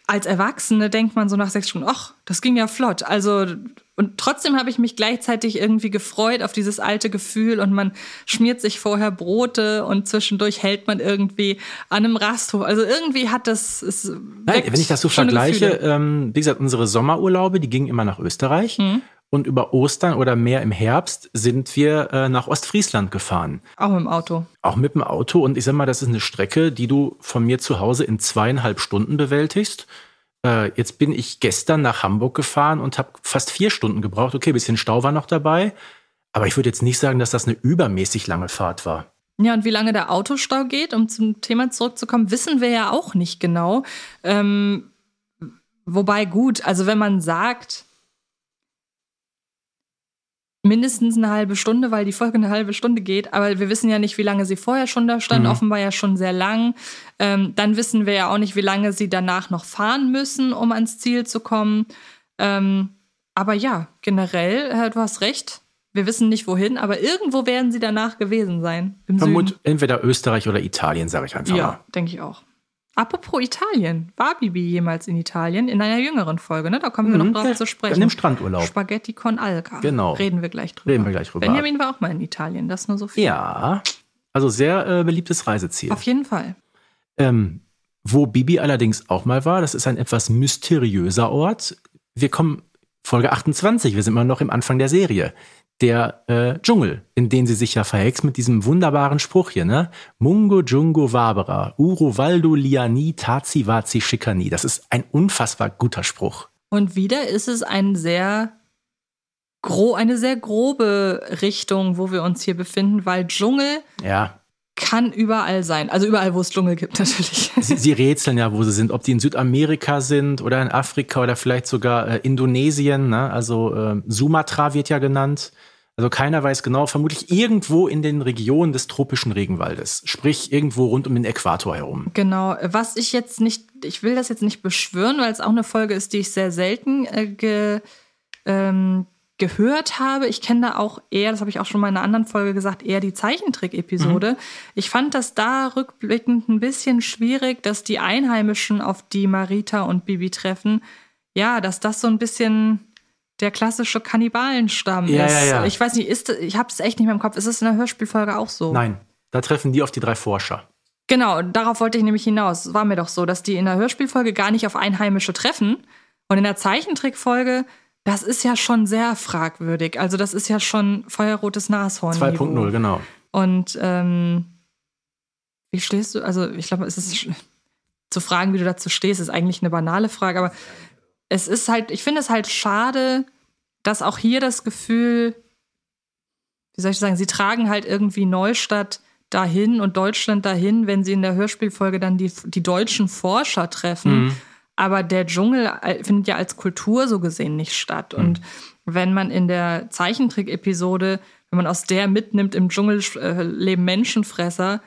[SPEAKER 2] als Erwachsene denkt man so nach sechs Stunden, ach, das ging ja flott. Also und trotzdem habe ich mich gleichzeitig irgendwie gefreut auf dieses alte Gefühl und man schmiert sich vorher Brote und zwischendurch hält man irgendwie an einem Rasthof. Also irgendwie hat das. Es
[SPEAKER 3] Nein, wenn ich das so vergleiche, ähm, wie gesagt, unsere Sommerurlaube, die gingen immer nach Österreich. Mhm. Und über Ostern oder mehr im Herbst sind wir äh, nach Ostfriesland gefahren.
[SPEAKER 2] Auch mit dem Auto.
[SPEAKER 3] Auch mit dem Auto. Und ich sag mal, das ist eine Strecke, die du von mir zu Hause in zweieinhalb Stunden bewältigst. Äh, jetzt bin ich gestern nach Hamburg gefahren und habe fast vier Stunden gebraucht. Okay, bisschen Stau war noch dabei. Aber ich würde jetzt nicht sagen, dass das eine übermäßig lange Fahrt war.
[SPEAKER 2] Ja, und wie lange der Autostau geht, um zum Thema zurückzukommen, wissen wir ja auch nicht genau. Ähm, wobei gut, also wenn man sagt, mindestens eine halbe Stunde, weil die Folge eine halbe Stunde geht. Aber wir wissen ja nicht, wie lange sie vorher schon da stand. Mhm. Offenbar ja schon sehr lang. Ähm, dann wissen wir ja auch nicht, wie lange sie danach noch fahren müssen, um ans Ziel zu kommen. Ähm, aber ja, generell, äh, du hast recht. Wir wissen nicht wohin, aber irgendwo werden sie danach gewesen sein.
[SPEAKER 3] Im Vermut Süden. entweder Österreich oder Italien, sage ich einfach
[SPEAKER 2] ja,
[SPEAKER 3] mal.
[SPEAKER 2] Ja, denke ich auch. Apropos Italien. War Bibi jemals in Italien? In einer jüngeren Folge, ne? Da kommen wir mhm, noch drauf zu sprechen.
[SPEAKER 3] In dem Strandurlaub.
[SPEAKER 2] Spaghetti con Alga.
[SPEAKER 3] Genau.
[SPEAKER 2] Reden wir gleich drüber.
[SPEAKER 3] Reden wir gleich drüber.
[SPEAKER 2] Benjamin war auch mal in Italien, das nur so viel.
[SPEAKER 3] Ja. Also sehr äh, beliebtes Reiseziel.
[SPEAKER 2] Auf jeden Fall.
[SPEAKER 3] Ähm, wo Bibi allerdings auch mal war, das ist ein etwas mysteriöser Ort. Wir kommen Folge 28, wir sind immer noch im Anfang der Serie der äh, Dschungel, in den sie sich ja verhext mit diesem wunderbaren Spruch hier, ne? Mungo Jungo Wabera, Uro Valdo Liani Tazi Wazi Schikani. Das ist ein unfassbar guter Spruch.
[SPEAKER 2] Und wieder ist es ein sehr gro eine sehr grobe Richtung, wo wir uns hier befinden, weil Dschungel
[SPEAKER 3] ja.
[SPEAKER 2] kann überall sein. Also überall, wo es Dschungel gibt, natürlich.
[SPEAKER 3] Sie, sie, rätseln ja, wo sie sind, ob die in Südamerika sind oder in Afrika oder vielleicht sogar äh, Indonesien. Ne? Also äh, Sumatra wird ja genannt. Also keiner weiß genau, vermutlich irgendwo in den Regionen des tropischen Regenwaldes, sprich irgendwo rund um den Äquator herum.
[SPEAKER 2] Genau, was ich jetzt nicht, ich will das jetzt nicht beschwören, weil es auch eine Folge ist, die ich sehr selten äh, ge, ähm, gehört habe. Ich kenne da auch eher, das habe ich auch schon mal in einer anderen Folge gesagt, eher die Zeichentrick-Episode. Mhm. Ich fand das da rückblickend ein bisschen schwierig, dass die Einheimischen, auf die Marita und Bibi treffen, ja, dass das so ein bisschen der klassische Kannibalenstamm
[SPEAKER 3] ja,
[SPEAKER 2] ist.
[SPEAKER 3] Ja, ja.
[SPEAKER 2] Ich weiß nicht, ist, ich habe es echt nicht mehr im Kopf. Ist es in der Hörspielfolge auch so?
[SPEAKER 3] Nein, da treffen die auf die drei Forscher.
[SPEAKER 2] Genau, darauf wollte ich nämlich hinaus. Es war mir doch so, dass die in der Hörspielfolge gar nicht auf Einheimische treffen. Und in der Zeichentrickfolge, das ist ja schon sehr fragwürdig. Also das ist ja schon feuerrotes Nashorn.
[SPEAKER 3] 2.0, genau.
[SPEAKER 2] Und ähm, wie stehst du? Also ich glaube, es ist zu fragen, wie du dazu stehst, ist eigentlich eine banale Frage, aber es ist halt, ich finde es halt schade, dass auch hier das Gefühl, wie soll ich sagen, sie tragen halt irgendwie Neustadt dahin und Deutschland dahin, wenn sie in der Hörspielfolge dann die, die deutschen Forscher treffen. Mhm. Aber der Dschungel äh, findet ja als Kultur so gesehen nicht statt. Mhm. Und wenn man in der Zeichentrick-Episode, wenn man aus der mitnimmt, im Dschungel äh, leben Menschenfresser,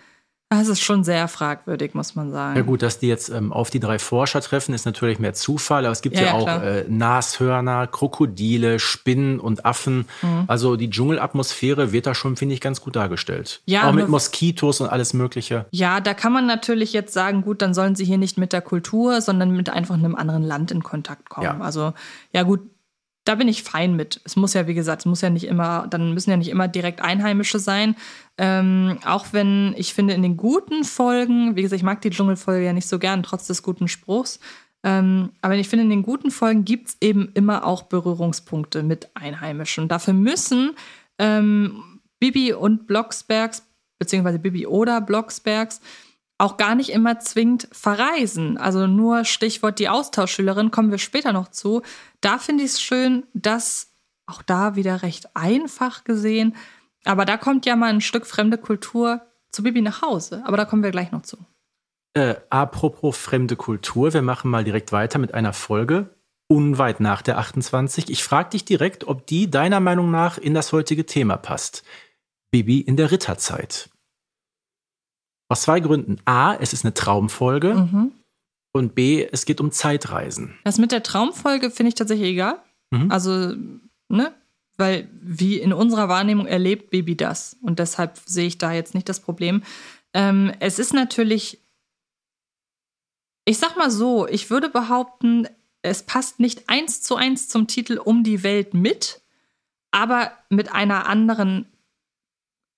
[SPEAKER 2] das ist schon sehr fragwürdig, muss man sagen.
[SPEAKER 3] Ja gut, dass die jetzt ähm, auf die drei Forscher treffen, ist natürlich mehr Zufall, aber es gibt ja, ja, auch äh, Nashörner, Krokodile, Spinnen und Affen. Mhm. Also die Dschungelatmosphäre wird da schon, finde ich, ganz gut dargestellt. Ja, auch mit Moskitos und alles Mögliche.
[SPEAKER 2] Ja, da kann man natürlich jetzt sagen, gut, dann sollen sie hier nicht mit der Kultur, sondern mit einfach einem anderen Land in Kontakt kommen. Ja. Also ja gut, da bin ich fein mit. Es muss ja, wie gesagt, es muss ja nicht immer, dann müssen ja nicht immer direkt Einheimische sein. Ähm, auch wenn ich finde, in den guten Folgen, wie gesagt, ich mag die Dschungelfolge ja nicht so gern, trotz des guten Spruchs. Ähm, aber ich finde, in den guten Folgen gibt es eben immer auch Berührungspunkte mit Einheimischen. Dafür müssen ähm, Bibi und Blocksbergs, beziehungsweise Bibi oder Blocksbergs, auch gar nicht immer zwingend verreisen. Also nur Stichwort die Austauschschülerin, kommen wir später noch zu. Da finde ich es schön, dass auch da wieder recht einfach gesehen, aber da kommt ja mal ein Stück fremde Kultur zu Bibi nach Hause. Aber da kommen wir gleich noch zu.
[SPEAKER 3] Äh, apropos fremde Kultur, wir machen mal direkt weiter mit einer Folge unweit nach der 28. Ich frage dich direkt, ob die deiner Meinung nach in das heutige Thema passt. Bibi in der Ritterzeit. Aus zwei Gründen. A, es ist eine Traumfolge. Mhm. Und B, es geht um Zeitreisen.
[SPEAKER 2] Das mit der Traumfolge finde ich tatsächlich egal. Mhm. Also, ne? Weil wie in unserer Wahrnehmung erlebt Baby das. Und deshalb sehe ich da jetzt nicht das Problem. Ähm, es ist natürlich, ich sag mal so, ich würde behaupten, es passt nicht eins zu eins zum Titel Um die Welt mit, aber mit einer anderen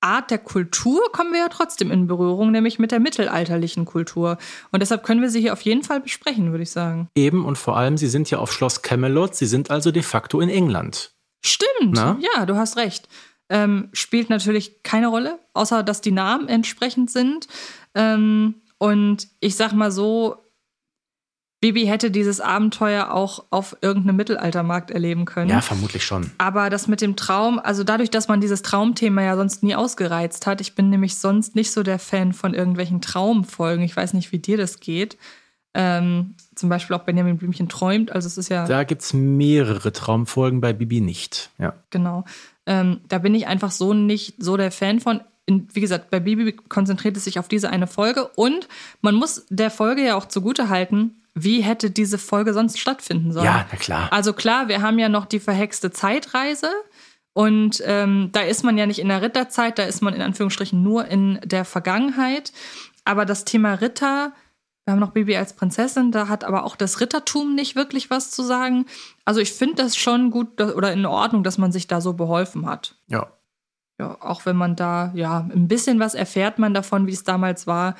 [SPEAKER 2] Art der Kultur kommen wir ja trotzdem in Berührung, nämlich mit der mittelalterlichen Kultur. Und deshalb können wir sie hier auf jeden Fall besprechen, würde ich sagen.
[SPEAKER 3] Eben und vor allem, sie sind ja auf Schloss Camelot, sie sind also de facto in England.
[SPEAKER 2] Stimmt, Na? ja, du hast recht. Ähm, spielt natürlich keine Rolle, außer dass die Namen entsprechend sind. Ähm, und ich sag mal so, Bibi hätte dieses Abenteuer auch auf irgendeinem Mittelaltermarkt erleben können.
[SPEAKER 3] Ja, vermutlich schon.
[SPEAKER 2] Aber das mit dem Traum, also dadurch, dass man dieses Traumthema ja sonst nie ausgereizt hat, ich bin nämlich sonst nicht so der Fan von irgendwelchen Traumfolgen. Ich weiß nicht, wie dir das geht. Ähm, zum Beispiel auch Benjamin Blümchen träumt. Also es ist ja.
[SPEAKER 3] Da gibt es mehrere Traumfolgen bei Bibi nicht. Ja.
[SPEAKER 2] Genau. Ähm, da bin ich einfach so nicht so der Fan von. Wie gesagt, bei Bibi konzentriert es sich auf diese eine Folge und man muss der Folge ja auch zugute halten, wie hätte diese Folge sonst stattfinden sollen?
[SPEAKER 3] Ja, na klar.
[SPEAKER 2] Also klar, wir haben ja noch die verhexte Zeitreise. Und ähm, da ist man ja nicht in der Ritterzeit, da ist man in Anführungsstrichen nur in der Vergangenheit. Aber das Thema Ritter, wir haben noch Baby als Prinzessin, da hat aber auch das Rittertum nicht wirklich was zu sagen. Also ich finde das schon gut oder in Ordnung, dass man sich da so beholfen hat.
[SPEAKER 3] Ja.
[SPEAKER 2] Ja, auch wenn man da, ja, ein bisschen was erfährt man davon, wie es damals war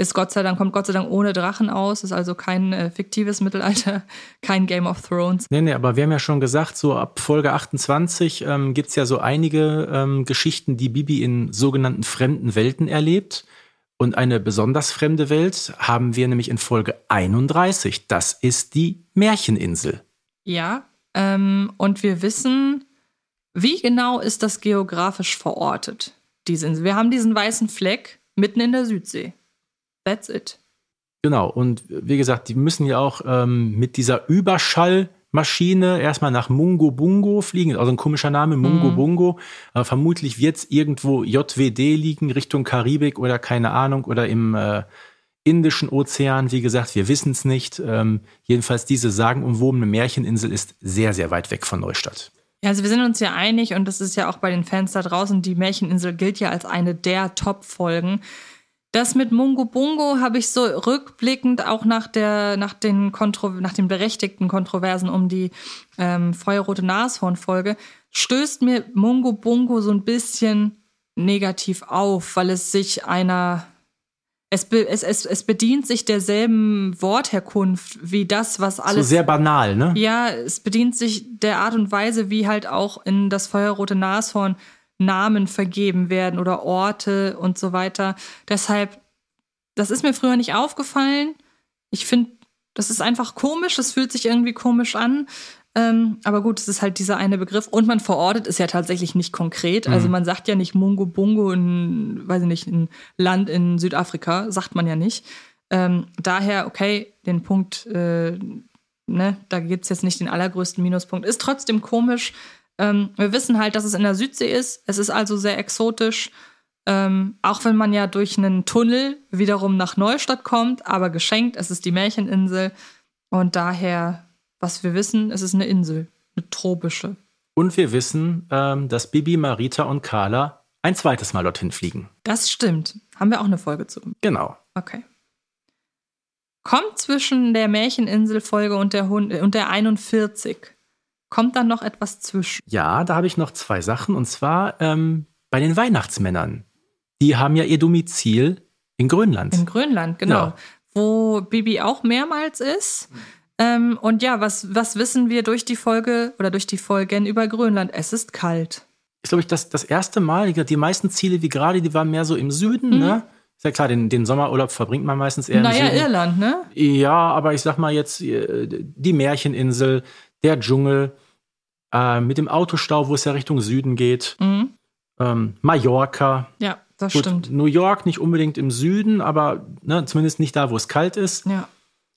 [SPEAKER 2] ist Gott sei Dank, kommt Gott sei Dank ohne Drachen aus, ist also kein äh, fiktives Mittelalter, kein Game of Thrones.
[SPEAKER 3] Nee, nee, aber wir haben ja schon gesagt, so ab Folge 28 ähm, gibt es ja so einige ähm, Geschichten, die Bibi in sogenannten fremden Welten erlebt. Und eine besonders fremde Welt haben wir nämlich in Folge 31. Das ist die Märcheninsel.
[SPEAKER 2] Ja, ähm, und wir wissen, wie genau ist das geografisch verortet, diese Insel. Wir haben diesen weißen Fleck mitten in der Südsee. That's it.
[SPEAKER 3] Genau, und wie gesagt, die müssen ja auch ähm, mit dieser Überschallmaschine erstmal nach Mungo Bungo fliegen, also ein komischer Name, Mungo mhm. Bungo. Äh, vermutlich wird es irgendwo JWD liegen, Richtung Karibik oder keine Ahnung, oder im äh, Indischen Ozean. Wie gesagt, wir wissen es nicht. Ähm, jedenfalls diese sagenumwobene Märcheninsel ist sehr, sehr weit weg von Neustadt.
[SPEAKER 2] Ja, also wir sind uns ja einig und das ist ja auch bei den Fans da draußen, die Märcheninsel gilt ja als eine der Top-Folgen. Das mit Mungo Bungo habe ich so rückblickend auch nach der, nach den Kontro nach den berechtigten Kontroversen um die ähm, feuerrote Nashorn-Folge, stößt mir Mungo Bungo so ein bisschen negativ auf, weil es sich einer, es, be, es, es, es bedient sich derselben Wortherkunft wie das, was alles.
[SPEAKER 3] So sehr banal, ne?
[SPEAKER 2] Ja, es bedient sich der Art und Weise, wie halt auch in das feuerrote Nashorn Namen vergeben werden oder Orte und so weiter. Deshalb, das ist mir früher nicht aufgefallen. Ich finde, das ist einfach komisch, es fühlt sich irgendwie komisch an. Ähm, aber gut, es ist halt dieser eine Begriff und man verortet es ja tatsächlich nicht konkret. Also mhm. man sagt ja nicht Mungo Bungo in, weiß ich nicht, ein Land in Südafrika, sagt man ja nicht. Ähm, daher, okay, den Punkt, äh, ne, da gibt es jetzt nicht den allergrößten Minuspunkt. Ist trotzdem komisch. Ähm, wir wissen halt, dass es in der Südsee ist. Es ist also sehr exotisch. Ähm, auch wenn man ja durch einen Tunnel wiederum nach Neustadt kommt, aber geschenkt, es ist die Märcheninsel. Und daher was wir wissen, es ist eine Insel, eine tropische.
[SPEAKER 3] Und wir wissen, ähm, dass Bibi, Marita und Carla ein zweites Mal dorthin fliegen.
[SPEAKER 2] Das stimmt. Haben wir auch eine Folge zu.
[SPEAKER 3] Genau.
[SPEAKER 2] Okay. Kommt zwischen der Märcheninsel-Folge und der, und der 41, kommt dann noch etwas zwischen?
[SPEAKER 3] Ja, da habe ich noch zwei Sachen. Und zwar ähm, bei den Weihnachtsmännern. Die haben ja ihr Domizil in Grönland.
[SPEAKER 2] In Grönland, genau. Ja. Wo Bibi auch mehrmals ist. Ähm, und ja, was, was wissen wir durch die Folge oder durch die Folgen über Grönland? Es ist kalt.
[SPEAKER 3] Ist, glaube ich, das, das erste Mal. Die meisten Ziele, wie gerade, die waren mehr so im Süden, mhm. ne? Ist ja klar, den, den Sommerurlaub verbringt man meistens eher
[SPEAKER 2] naja,
[SPEAKER 3] im Süden.
[SPEAKER 2] Irland, ne?
[SPEAKER 3] Ja, aber ich sag mal jetzt äh, die Märcheninsel, der Dschungel, äh, mit dem Autostau, wo es ja Richtung Süden geht. Mhm. Ähm, Mallorca.
[SPEAKER 2] Ja, das Gut, stimmt.
[SPEAKER 3] New York nicht unbedingt im Süden, aber ne, zumindest nicht da, wo es kalt ist.
[SPEAKER 2] Ja.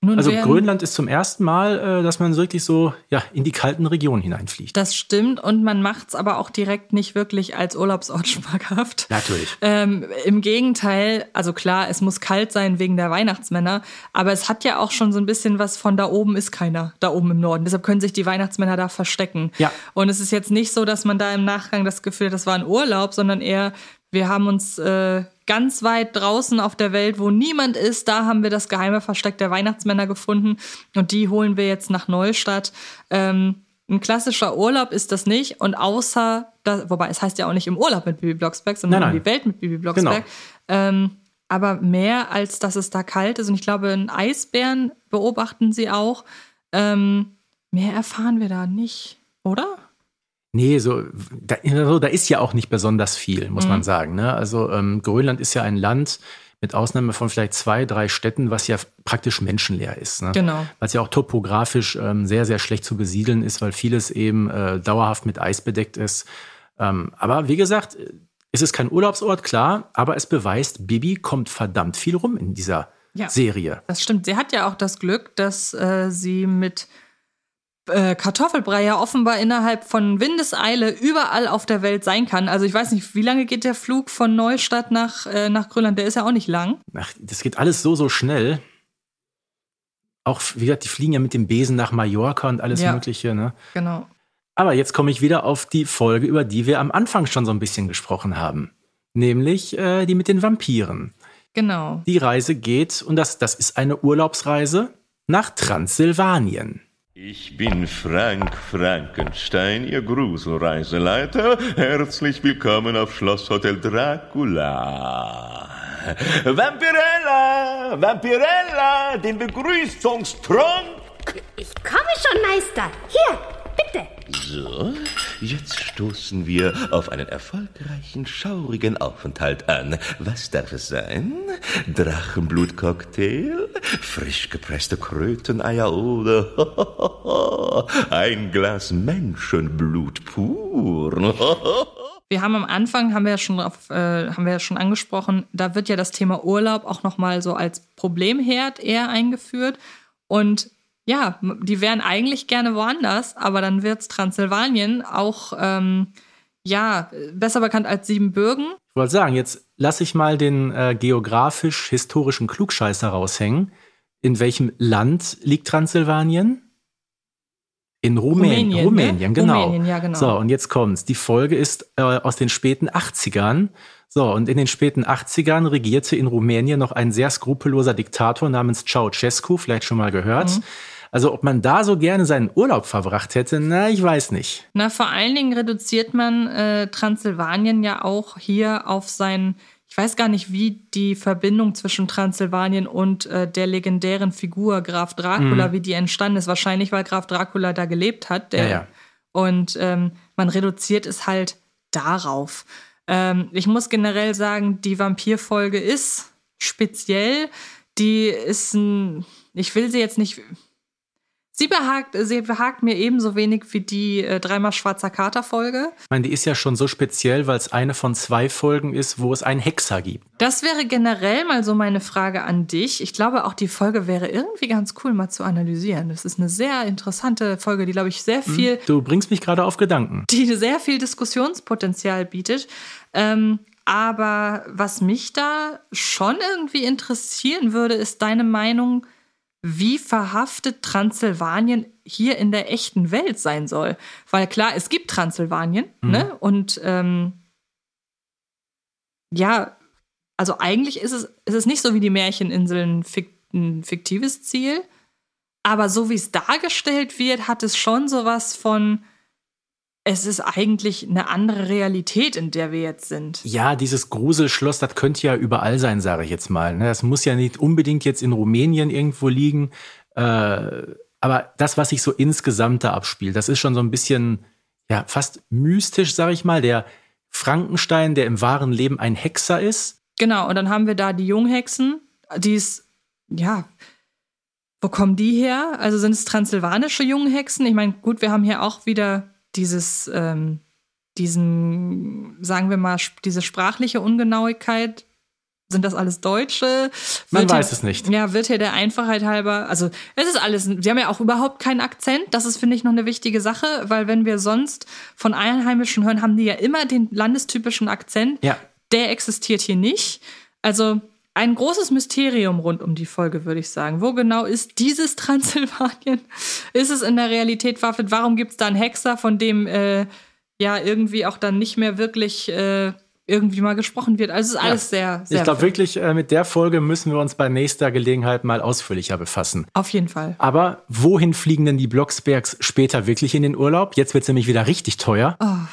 [SPEAKER 3] Nun also Grönland ist zum ersten Mal, äh, dass man wirklich so ja, in die kalten Regionen hineinfliegt.
[SPEAKER 2] Das stimmt und man macht es aber auch direkt nicht wirklich als Urlaubsort schmackhaft.
[SPEAKER 3] Natürlich.
[SPEAKER 2] Ähm, Im Gegenteil, also klar, es muss kalt sein wegen der Weihnachtsmänner, aber es hat ja auch schon so ein bisschen was von da oben ist keiner, da oben im Norden. Deshalb können sich die Weihnachtsmänner da verstecken.
[SPEAKER 3] Ja.
[SPEAKER 2] Und es ist jetzt nicht so, dass man da im Nachgang das Gefühl hat, das war ein Urlaub, sondern eher, wir haben uns äh, ganz weit draußen auf der Welt, wo niemand ist, da haben wir das geheime Versteck der Weihnachtsmänner gefunden und die holen wir jetzt nach Neustadt. Ähm, ein klassischer Urlaub ist das nicht und außer, das, wobei es heißt ja auch nicht im Urlaub mit Bibi Blocksberg, sondern nein, nein. die Welt mit Bibi Blocksberg. Genau. Ähm, aber mehr als dass es da kalt ist und ich glaube, einen Eisbären beobachten sie auch. Ähm, mehr erfahren wir da nicht, oder?
[SPEAKER 3] Nee, so da, da ist ja auch nicht besonders viel, muss mhm. man sagen. Ne? Also ähm, Grönland ist ja ein Land, mit Ausnahme von vielleicht zwei, drei Städten, was ja praktisch menschenleer ist. Ne?
[SPEAKER 2] Genau.
[SPEAKER 3] Was ja auch topografisch ähm, sehr, sehr schlecht zu besiedeln ist, weil vieles eben äh, dauerhaft mit Eis bedeckt ist. Ähm, aber wie gesagt, es ist kein Urlaubsort, klar, aber es beweist, Bibi kommt verdammt viel rum in dieser ja, Serie.
[SPEAKER 2] Das stimmt. Sie hat ja auch das Glück, dass äh, sie mit äh, Kartoffelbrei ja offenbar innerhalb von Windeseile überall auf der Welt sein kann. Also ich weiß nicht, wie lange geht der Flug von Neustadt nach, äh, nach Grönland? Der ist ja auch nicht lang.
[SPEAKER 3] Ach, das geht alles so, so schnell. Auch, wie gesagt, die fliegen ja mit dem Besen nach Mallorca und alles ja, Mögliche. Ne?
[SPEAKER 2] Genau.
[SPEAKER 3] Aber jetzt komme ich wieder auf die Folge, über die wir am Anfang schon so ein bisschen gesprochen haben. Nämlich äh, die mit den Vampiren.
[SPEAKER 2] Genau.
[SPEAKER 3] Die Reise geht, und das, das ist eine Urlaubsreise, nach Transsilvanien.
[SPEAKER 8] Ich bin Frank Frankenstein, Ihr Gruselreiseleiter. Herzlich willkommen auf Schlosshotel Dracula. Vampirella, Vampirella, den Begrüßungstrunk.
[SPEAKER 1] Ich komme schon, Meister. Hier, bitte.
[SPEAKER 8] So, jetzt stoßen wir auf einen erfolgreichen, schaurigen Aufenthalt an. Was darf es sein? Drachenblutcocktail? Frisch gepresste Kröteneier oder ein Glas Menschenblut pur?
[SPEAKER 2] wir haben am Anfang, haben wir ja schon, auf, äh, haben wir ja schon angesprochen, da wird ja das Thema Urlaub auch nochmal so als Problemherd eher eingeführt. Und ja, die wären eigentlich gerne woanders, aber dann wird's Transsilvanien auch, ähm, ja, besser bekannt als Siebenbürgen.
[SPEAKER 3] Ich wollte sagen, jetzt lasse ich mal den äh, geografisch-historischen Klugscheißer raushängen. In welchem Land liegt Transsilvanien? In Rumänien.
[SPEAKER 2] Rumänien,
[SPEAKER 3] Rumänien
[SPEAKER 2] ne?
[SPEAKER 3] genau.
[SPEAKER 2] Rumänien, ja, genau.
[SPEAKER 3] So, und jetzt kommt's. Die Folge ist äh, aus den späten 80ern. So, und in den späten 80ern regierte in Rumänien noch ein sehr skrupelloser Diktator namens Ceausescu, vielleicht schon mal gehört. Mhm also ob man da so gerne seinen Urlaub verbracht hätte, na, ich weiß nicht.
[SPEAKER 2] Na, vor allen Dingen reduziert man äh, Transsilvanien ja auch hier auf sein, ich weiß gar nicht, wie die Verbindung zwischen Transsilvanien und äh, der legendären Figur Graf Dracula, mhm. wie die entstanden ist. Wahrscheinlich, weil Graf Dracula da gelebt hat. Der,
[SPEAKER 3] ja, ja.
[SPEAKER 2] Und ähm, man reduziert es halt darauf. Ähm, ich muss generell sagen, die Vampirfolge ist speziell. Die ist ein, ich will sie jetzt nicht Sie behagt, sie behagt mir ebenso wenig wie die äh, dreimal schwarzer Kater-Folge.
[SPEAKER 3] Ich meine, die ist ja schon so speziell, weil es eine von zwei Folgen ist, wo es einen Hexer gibt.
[SPEAKER 2] Das wäre generell mal so meine Frage an dich. Ich glaube, auch die Folge wäre irgendwie ganz cool mal zu analysieren. Das ist eine sehr interessante Folge, die, glaube ich, sehr hm, viel.
[SPEAKER 3] Du bringst mich gerade auf Gedanken.
[SPEAKER 2] Die sehr viel Diskussionspotenzial bietet. Ähm, aber was mich da schon irgendwie interessieren würde, ist deine Meinung wie verhaftet Transsilvanien hier in der echten Welt sein soll. Weil klar, es gibt Transsilvanien, mhm. ne? Und ähm, ja, also eigentlich ist es, ist es nicht so wie die Märcheninseln ein fiktives Ziel. Aber so wie es dargestellt wird, hat es schon sowas von, es ist eigentlich eine andere Realität, in der wir jetzt sind.
[SPEAKER 3] Ja, dieses Gruselschloss, das könnte ja überall sein, sage ich jetzt mal. Ne? Das muss ja nicht unbedingt jetzt in Rumänien irgendwo liegen. Äh, aber das, was sich so insgesamt da abspielt, das ist schon so ein bisschen, ja, fast mystisch, sage ich mal. Der Frankenstein, der im wahren Leben ein Hexer ist.
[SPEAKER 2] Genau, und dann haben wir da die Junghexen, die ist, ja, wo kommen die her? Also sind es transsilvanische Junghexen? Ich meine, gut, wir haben hier auch wieder dieses, ähm, diesen, sagen wir mal, diese sprachliche Ungenauigkeit, sind das alles Deutsche?
[SPEAKER 3] Man weiß hier, es nicht.
[SPEAKER 2] Ja, wird hier der Einfachheit halber, also es ist alles, sie haben ja auch überhaupt keinen Akzent. Das ist, finde ich, noch eine wichtige Sache, weil wenn wir sonst von Einheimischen hören, haben die ja immer den landestypischen Akzent.
[SPEAKER 3] Ja.
[SPEAKER 2] Der existiert hier nicht. Also ein großes Mysterium rund um die Folge, würde ich sagen. Wo genau ist dieses Transsilvanien? Ist es in der Realität verhaftet? Warum gibt es da einen Hexer, von dem äh, ja irgendwie auch dann nicht mehr wirklich äh, irgendwie mal gesprochen wird? Also es ist alles ja. sehr, sehr.
[SPEAKER 3] Ich glaube wirklich, äh, mit der Folge müssen wir uns bei nächster Gelegenheit mal ausführlicher befassen.
[SPEAKER 2] Auf jeden Fall.
[SPEAKER 3] Aber wohin fliegen denn die Blocksbergs später wirklich in den Urlaub? Jetzt wird es nämlich wieder richtig teuer.
[SPEAKER 2] Oh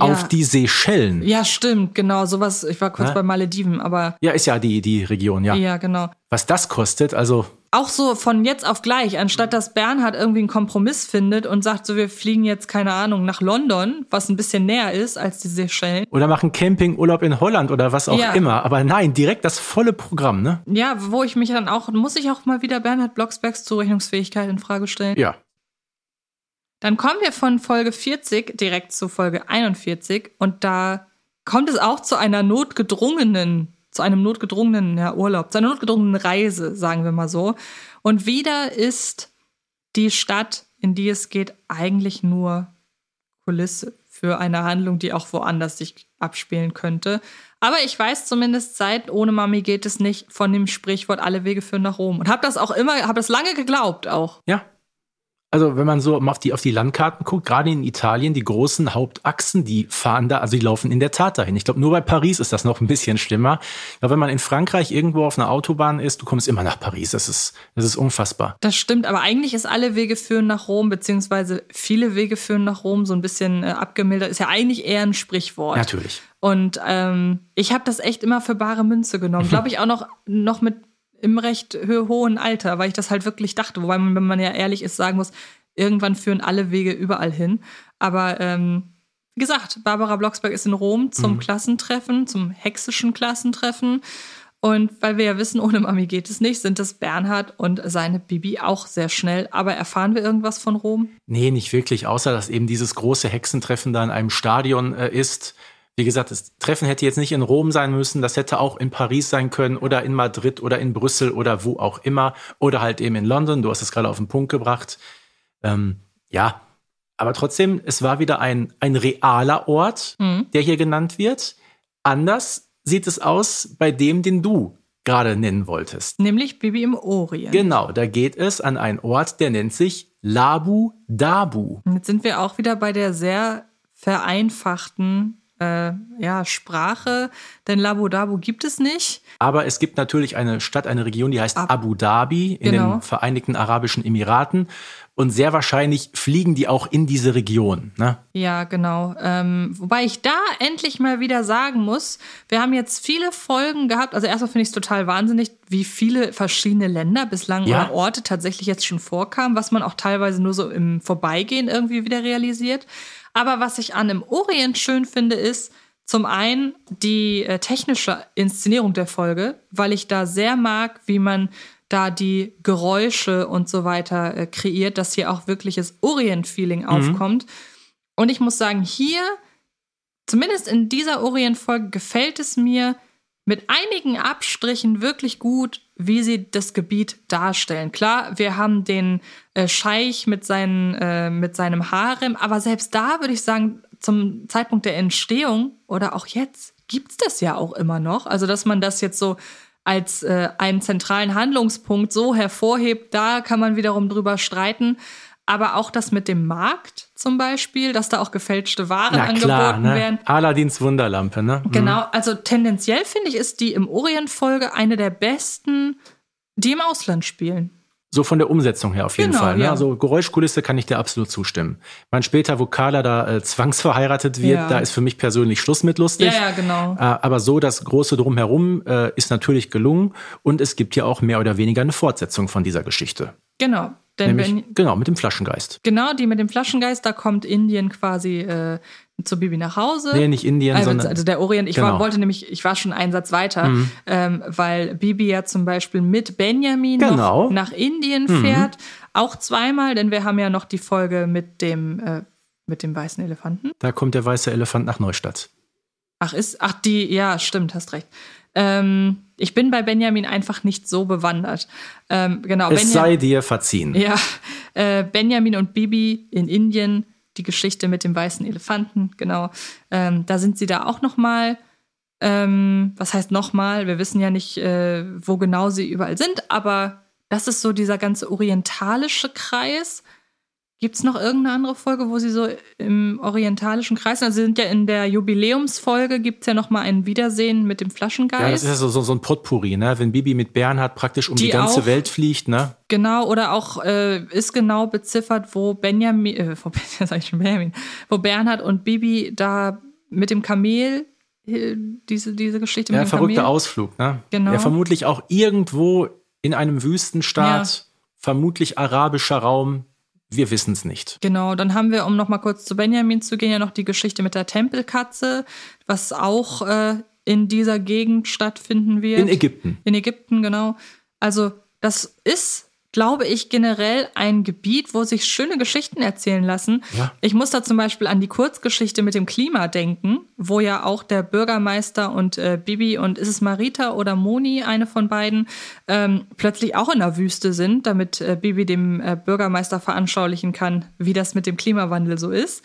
[SPEAKER 3] auf die Seychellen.
[SPEAKER 2] Ja, stimmt, genau. Sowas, ich war kurz ja? bei Malediven, aber.
[SPEAKER 3] Ja, ist ja die, die Region, ja.
[SPEAKER 2] Ja, genau.
[SPEAKER 3] Was das kostet, also.
[SPEAKER 2] Auch so von jetzt auf gleich, anstatt dass Bernhard irgendwie einen Kompromiss findet und sagt, so wir fliegen jetzt, keine Ahnung, nach London, was ein bisschen näher ist als die Seychellen.
[SPEAKER 3] Oder machen Campingurlaub in Holland oder was auch ja. immer. Aber nein, direkt das volle Programm, ne?
[SPEAKER 2] Ja, wo ich mich dann auch, muss ich auch mal wieder Bernhard Blocksbergs Zurechnungsfähigkeit in Frage stellen.
[SPEAKER 3] Ja,
[SPEAKER 2] dann kommen wir von Folge 40 direkt zu Folge 41 und da kommt es auch zu einer notgedrungenen, zu einem notgedrungenen ja, Urlaub, zu einer notgedrungenen Reise, sagen wir mal so. Und wieder ist die Stadt, in die es geht, eigentlich nur Kulisse für eine Handlung, die auch woanders sich abspielen könnte. Aber ich weiß zumindest seit ohne Mami geht es nicht von dem Sprichwort alle Wege führen nach Rom und habe das auch immer, habe das lange geglaubt auch.
[SPEAKER 3] Ja, also wenn man so auf die, auf die Landkarten guckt, gerade in Italien, die großen Hauptachsen, die fahren da, also die laufen in der Tat dahin. Ich glaube, nur bei Paris ist das noch ein bisschen schlimmer. Aber wenn man in Frankreich irgendwo auf einer Autobahn ist, du kommst immer nach Paris. Das ist, das ist unfassbar.
[SPEAKER 2] Das stimmt, aber eigentlich ist alle Wege führen nach Rom, beziehungsweise viele Wege führen nach Rom, so ein bisschen äh, abgemildert, ist ja eigentlich eher ein Sprichwort.
[SPEAKER 3] Natürlich.
[SPEAKER 2] Und ähm, ich habe das echt immer für bare Münze genommen. Glaube ich auch noch, noch mit im recht hohen Alter, weil ich das halt wirklich dachte. Wobei man, wenn man ja ehrlich ist, sagen muss, irgendwann führen alle Wege überall hin. Aber ähm, wie gesagt, Barbara Blocksberg ist in Rom zum mhm. Klassentreffen, zum hexischen Klassentreffen. Und weil wir ja wissen, ohne Mami geht es nicht, sind es Bernhard und seine Bibi auch sehr schnell. Aber erfahren wir irgendwas von Rom?
[SPEAKER 3] Nee, nicht wirklich, außer dass eben dieses große Hexentreffen da in einem Stadion äh, ist wie gesagt, das Treffen hätte jetzt nicht in Rom sein müssen, das hätte auch in Paris sein können oder in Madrid oder in Brüssel oder wo auch immer oder halt eben in London. Du hast es gerade auf den Punkt gebracht. Ähm, ja, aber trotzdem, es war wieder ein, ein realer Ort, mhm. der hier genannt wird. Anders sieht es aus bei dem, den du gerade nennen wolltest.
[SPEAKER 2] Nämlich Bibi im Orient.
[SPEAKER 3] Genau, da geht es an einen Ort, der nennt sich Labu Dabu.
[SPEAKER 2] Jetzt sind wir auch wieder bei der sehr vereinfachten äh, ja, Sprache, denn Labu Dabu gibt es nicht.
[SPEAKER 3] Aber es gibt natürlich eine Stadt, eine Region, die heißt Ab Abu Dhabi in genau. den Vereinigten Arabischen Emiraten. Und sehr wahrscheinlich fliegen die auch in diese Region. Ne?
[SPEAKER 2] Ja, genau. Ähm, wobei ich da endlich mal wieder sagen muss, wir haben jetzt viele Folgen gehabt. Also erstmal finde ich es total wahnsinnig, wie viele verschiedene Länder bislang ja. oder Orte tatsächlich jetzt schon vorkamen, was man auch teilweise nur so im Vorbeigehen irgendwie wieder realisiert. Aber was ich an dem Orient schön finde, ist zum einen die äh, technische Inszenierung der Folge, weil ich da sehr mag, wie man da die Geräusche und so weiter äh, kreiert, dass hier auch wirkliches Orient-Feeling mhm. aufkommt. Und ich muss sagen, hier, zumindest in dieser Orient-Folge, gefällt es mir mit einigen Abstrichen wirklich gut, wie sie das Gebiet darstellen. Klar, wir haben den äh, Scheich mit, seinen, äh, mit seinem Harem, aber selbst da würde ich sagen, zum Zeitpunkt der Entstehung oder auch jetzt gibt es das ja auch immer noch. Also, dass man das jetzt so als äh, einen zentralen Handlungspunkt so hervorhebt, da kann man wiederum drüber streiten. Aber auch das mit dem Markt zum Beispiel, dass da auch gefälschte Waren Na klar, angeboten
[SPEAKER 3] ne?
[SPEAKER 2] werden.
[SPEAKER 3] Aladins Wunderlampe, ne?
[SPEAKER 2] Mhm. Genau, also tendenziell finde ich, ist die im Orient-Folge eine der besten, die im Ausland spielen.
[SPEAKER 3] So von der Umsetzung her auf jeden
[SPEAKER 2] genau,
[SPEAKER 3] Fall. Ne?
[SPEAKER 2] Ja.
[SPEAKER 3] Also Geräuschkulisse kann ich dir absolut zustimmen. Man später, wo Carla da äh, zwangsverheiratet wird, ja. da ist für mich persönlich Schluss mit lustig.
[SPEAKER 2] Ja, ja genau.
[SPEAKER 3] Äh, aber so das große drumherum äh, ist natürlich gelungen und es gibt ja auch mehr oder weniger eine Fortsetzung von dieser Geschichte.
[SPEAKER 2] Genau.
[SPEAKER 3] Denn Nämlich, wenn, genau, mit dem Flaschengeist.
[SPEAKER 2] Genau, die mit dem Flaschengeist, da kommt Indien quasi äh, zu Bibi nach Hause.
[SPEAKER 3] Nee, nicht Indien,
[SPEAKER 2] also,
[SPEAKER 3] sondern.
[SPEAKER 2] Also der Orient. Ich genau. war, wollte nämlich, ich war schon einen Satz weiter, mhm. ähm, weil Bibi ja zum Beispiel mit Benjamin
[SPEAKER 3] genau.
[SPEAKER 2] nach Indien mhm. fährt. Auch zweimal, denn wir haben ja noch die Folge mit dem, äh, mit dem weißen Elefanten.
[SPEAKER 3] Da kommt der weiße Elefant nach Neustadt.
[SPEAKER 2] Ach, ist, ach, die, ja, stimmt, hast recht. Ähm, ich bin bei Benjamin einfach nicht so bewandert. Ähm, genau,
[SPEAKER 3] es Benja sei dir verziehen.
[SPEAKER 2] Ja, äh, Benjamin und Bibi in Indien die Geschichte mit dem weißen Elefanten, genau. Ähm, da sind sie da auch noch mal. Ähm, was heißt noch mal? Wir wissen ja nicht, äh, wo genau sie überall sind, aber das ist so dieser ganze orientalische Kreis. Gibt es noch irgendeine andere Folge, wo sie so im orientalischen Kreis sind? Also sie sind ja in der Jubiläumsfolge, gibt es ja noch mal ein Wiedersehen mit dem Flaschengeist. Ja,
[SPEAKER 3] das ist ja so, so, so ein Potpourri, ne? Wenn Bibi mit Bernhard praktisch um die, die ganze auch, Welt fliegt, ne?
[SPEAKER 2] Genau, oder auch äh, ist genau beziffert, wo Benjamin, äh, wo, sag ich schon Benjamin, wo Bernhard und Bibi da mit dem Kamel äh, diese, diese Geschichte
[SPEAKER 3] ja,
[SPEAKER 2] mit dem
[SPEAKER 3] verrückter
[SPEAKER 2] Kamel.
[SPEAKER 3] Ausflug, ne?
[SPEAKER 2] Genau.
[SPEAKER 3] Ja, vermutlich auch irgendwo in einem Wüstenstaat, ja. vermutlich arabischer Raum, wir wissen es nicht.
[SPEAKER 2] Genau, dann haben wir, um noch mal kurz zu Benjamin zu gehen, ja noch die Geschichte mit der Tempelkatze, was auch äh, in dieser Gegend stattfinden wird.
[SPEAKER 3] In Ägypten.
[SPEAKER 2] In Ägypten, genau. Also das ist glaube ich, generell ein Gebiet, wo sich schöne Geschichten erzählen lassen.
[SPEAKER 3] Ja.
[SPEAKER 2] Ich muss da zum Beispiel an die Kurzgeschichte mit dem Klima denken, wo ja auch der Bürgermeister und äh, Bibi und ist es Marita oder Moni, eine von beiden, ähm, plötzlich auch in der Wüste sind, damit äh, Bibi dem äh, Bürgermeister veranschaulichen kann, wie das mit dem Klimawandel so ist.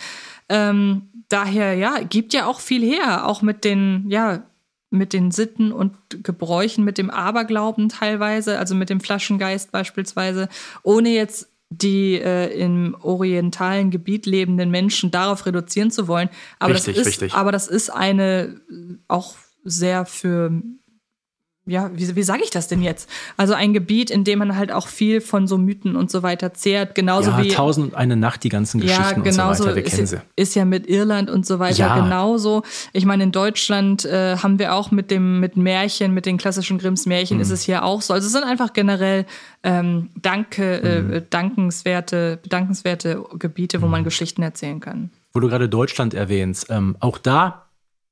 [SPEAKER 2] Ähm, daher, ja, gibt ja auch viel her, auch mit den, ja, mit den Sitten und Gebräuchen, mit dem Aberglauben teilweise, also mit dem Flaschengeist beispielsweise, ohne jetzt die äh, im orientalen Gebiet lebenden Menschen darauf reduzieren zu wollen. Aber
[SPEAKER 3] richtig,
[SPEAKER 2] das ist,
[SPEAKER 3] richtig.
[SPEAKER 2] aber das ist eine auch sehr für ja, wie, wie sage ich das denn jetzt? Also ein Gebiet, in dem man halt auch viel von so Mythen und so weiter zehrt, genauso
[SPEAKER 3] ja,
[SPEAKER 2] wie
[SPEAKER 3] Tausend und eine Nacht, die ganzen Geschichten
[SPEAKER 2] ja, genauso
[SPEAKER 3] und so weiter, wir
[SPEAKER 2] ist,
[SPEAKER 3] kennen sie.
[SPEAKER 2] Ist ja mit Irland und so weiter
[SPEAKER 3] Ja.
[SPEAKER 2] genauso. Ich meine, in Deutschland äh, haben wir auch mit dem mit Märchen, mit den klassischen Grimms Märchen,
[SPEAKER 3] Mhm.
[SPEAKER 2] ist es hier auch so. Also es sind einfach generell ähm, Danke,
[SPEAKER 3] Mhm.
[SPEAKER 2] äh, dankenswerte, bedankenswerte Gebiete, wo man Geschichten erzählen kann.
[SPEAKER 3] Wo du gerade Deutschland erwähnst, ähm, auch da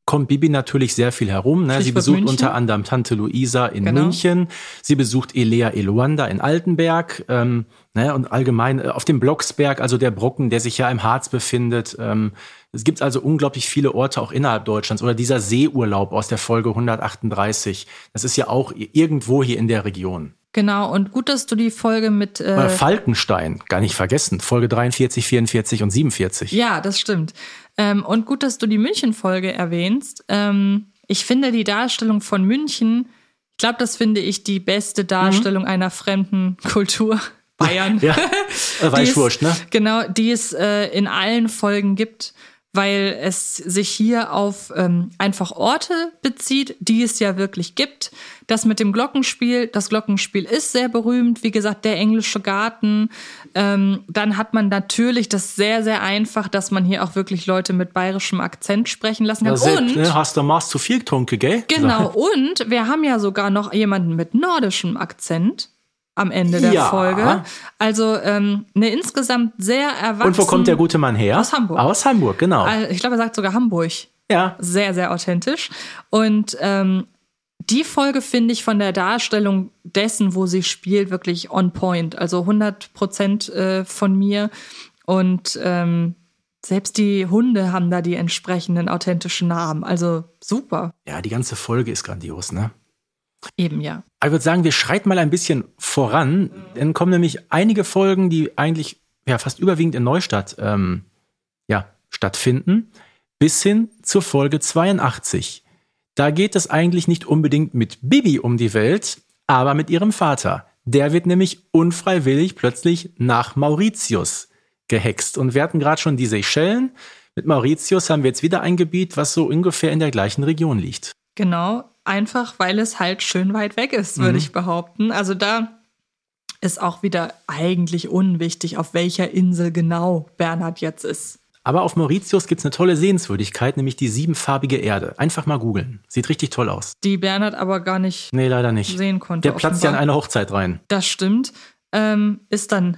[SPEAKER 3] kommt Bibi natürlich sehr viel herum. Ne? Sie besucht
[SPEAKER 2] München.
[SPEAKER 3] unter anderem Tante Luisa in
[SPEAKER 2] Genau.
[SPEAKER 3] München. Sie besucht Elea Eluanda in Altenberg. Ähm, ne? Und allgemein äh, auf dem Blocksberg, also der Brocken, der sich ja im Harz befindet. Ähm, es gibt also unglaublich viele Orte auch innerhalb Deutschlands. Oder dieser Seeurlaub aus der Folge 138. Das ist ja auch irgendwo hier in der Region.
[SPEAKER 2] Genau, und gut, dass du die Folge mit äh,
[SPEAKER 3] Falkenstein, gar nicht vergessen. Folge 43, 44 und 47.
[SPEAKER 2] Ja, das stimmt. Ähm, und gut, dass du die München-Folge erwähnst. Ähm, ich finde die Darstellung von München, ich glaube, das finde ich die beste Darstellung einer fremden Kultur. Bayern.
[SPEAKER 3] Ja, äh, wurscht, ne?
[SPEAKER 2] Genau, die es äh, in allen Folgen gibt. Weil es sich hier auf ähm, einfach Orte bezieht, die es ja wirklich gibt. Das mit dem Glockenspiel, das Glockenspiel ist sehr berühmt. Wie gesagt, der englische Garten. Ähm, dann hat man natürlich das sehr, sehr einfach, dass man hier auch wirklich Leute mit bayerischem Akzent sprechen lassen kann.
[SPEAKER 3] Ja, selbst,
[SPEAKER 2] und,
[SPEAKER 3] ne, hast du Maß zu viel getrunken, gell?
[SPEAKER 2] Genau, und wir haben ja sogar noch jemanden mit nordischem Akzent am Ende der
[SPEAKER 3] Ja.
[SPEAKER 2] Folge. Also ähm, eine insgesamt sehr erwachsene.
[SPEAKER 3] Und wo kommt der gute Mann her?
[SPEAKER 2] Aus Hamburg.
[SPEAKER 3] Aus Hamburg, genau.
[SPEAKER 2] Äh, Ich glaube, er sagt sogar Hamburg.
[SPEAKER 3] Ja.
[SPEAKER 2] Sehr, sehr authentisch. Und ähm, die Folge finde ich von der Darstellung dessen, wo sie spielt, wirklich on point. Also 100 Prozent äh, von mir. Und ähm, selbst die Hunde haben da die entsprechenden authentischen Namen. Also super.
[SPEAKER 3] Ja, die ganze Folge ist grandios, ne?
[SPEAKER 2] Eben ja.
[SPEAKER 3] Ich würde sagen, wir schreiten mal ein bisschen voran. Dann kommen nämlich einige Folgen, die eigentlich ja fast überwiegend in Neustadt ähm, ja, stattfinden, bis hin zur Folge 82. Da geht es eigentlich nicht unbedingt mit Bibi um die Welt, aber mit ihrem Vater. Der wird nämlich unfreiwillig plötzlich nach Mauritius gehext. Und wir hatten gerade schon die Seychellen. Mit Mauritius haben wir jetzt wieder ein Gebiet, was so ungefähr in der gleichen Region liegt.
[SPEAKER 2] Genau, einfach weil es halt schön weit weg ist, würde
[SPEAKER 3] Mhm.
[SPEAKER 2] ich behaupten. Also da ist auch wieder eigentlich unwichtig, auf welcher Insel genau Bernhard jetzt ist.
[SPEAKER 3] Aber auf Mauritius gibt's eine tolle Sehenswürdigkeit, nämlich die siebenfarbige Erde. Einfach mal googeln. Sieht richtig toll aus.
[SPEAKER 2] Die Bernhard aber gar nicht
[SPEAKER 3] Nee, leider nicht.
[SPEAKER 2] sehen konnte.
[SPEAKER 3] Der platzt ja in eine Hochzeit rein.
[SPEAKER 2] Das stimmt. Ähm, ist dann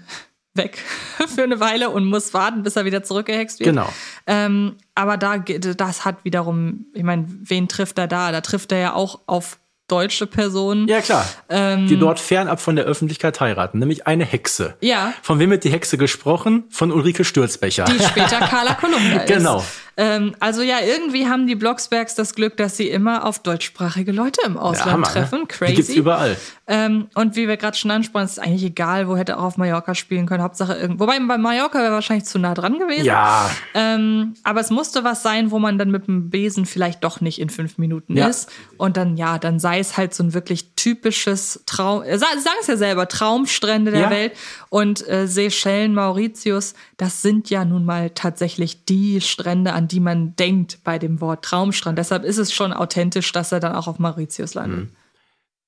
[SPEAKER 2] weg für eine Weile und muss warten, bis er wieder zurückgehext wird.
[SPEAKER 3] Genau.
[SPEAKER 2] Ähm, aber da, geht- das hat wiederum, ich meine, wen trifft er da? Da trifft er ja auch auf deutsche Personen.
[SPEAKER 3] Ja, klar.
[SPEAKER 2] Ähm,
[SPEAKER 3] Die dort fernab von der Öffentlichkeit heiraten, nämlich eine Hexe.
[SPEAKER 2] Ja.
[SPEAKER 3] Von wem wird die Hexe gesprochen? Von Ulrike Stürzbecher.
[SPEAKER 2] die später Carla Kolumna ist.
[SPEAKER 3] Genau.
[SPEAKER 2] Ähm, also ja, irgendwie haben die Blocksbergs das Glück, dass sie immer auf deutschsprachige Leute im Ausland
[SPEAKER 3] Hammer,
[SPEAKER 2] treffen.
[SPEAKER 3] ne?
[SPEAKER 2] Crazy.
[SPEAKER 3] Die gibt's überall.
[SPEAKER 2] Ähm, und wie wir gerade schon ansprachen, ist eigentlich egal, wo hätte auch auf Mallorca spielen können. Hauptsache irgendwo. Wobei bei Mallorca wäre wahrscheinlich zu nah dran gewesen.
[SPEAKER 3] Ja,
[SPEAKER 2] Ähm, aber es musste was sein, wo man dann mit dem Besen vielleicht doch nicht in fünf Minuten
[SPEAKER 3] Ja.
[SPEAKER 2] ist. Und dann, ja, dann sei es halt so ein wirklich typisches Traum, äh, sa- sagen es ja selber, Traumstrände der
[SPEAKER 3] Ja.
[SPEAKER 2] Welt. Und äh, Seychellen, Mauritius, das sind ja nun mal tatsächlich die Strände, an die man denkt bei dem Wort Traumstrand. Deshalb ist es schon authentisch, dass er dann auch auf Mauritius landet.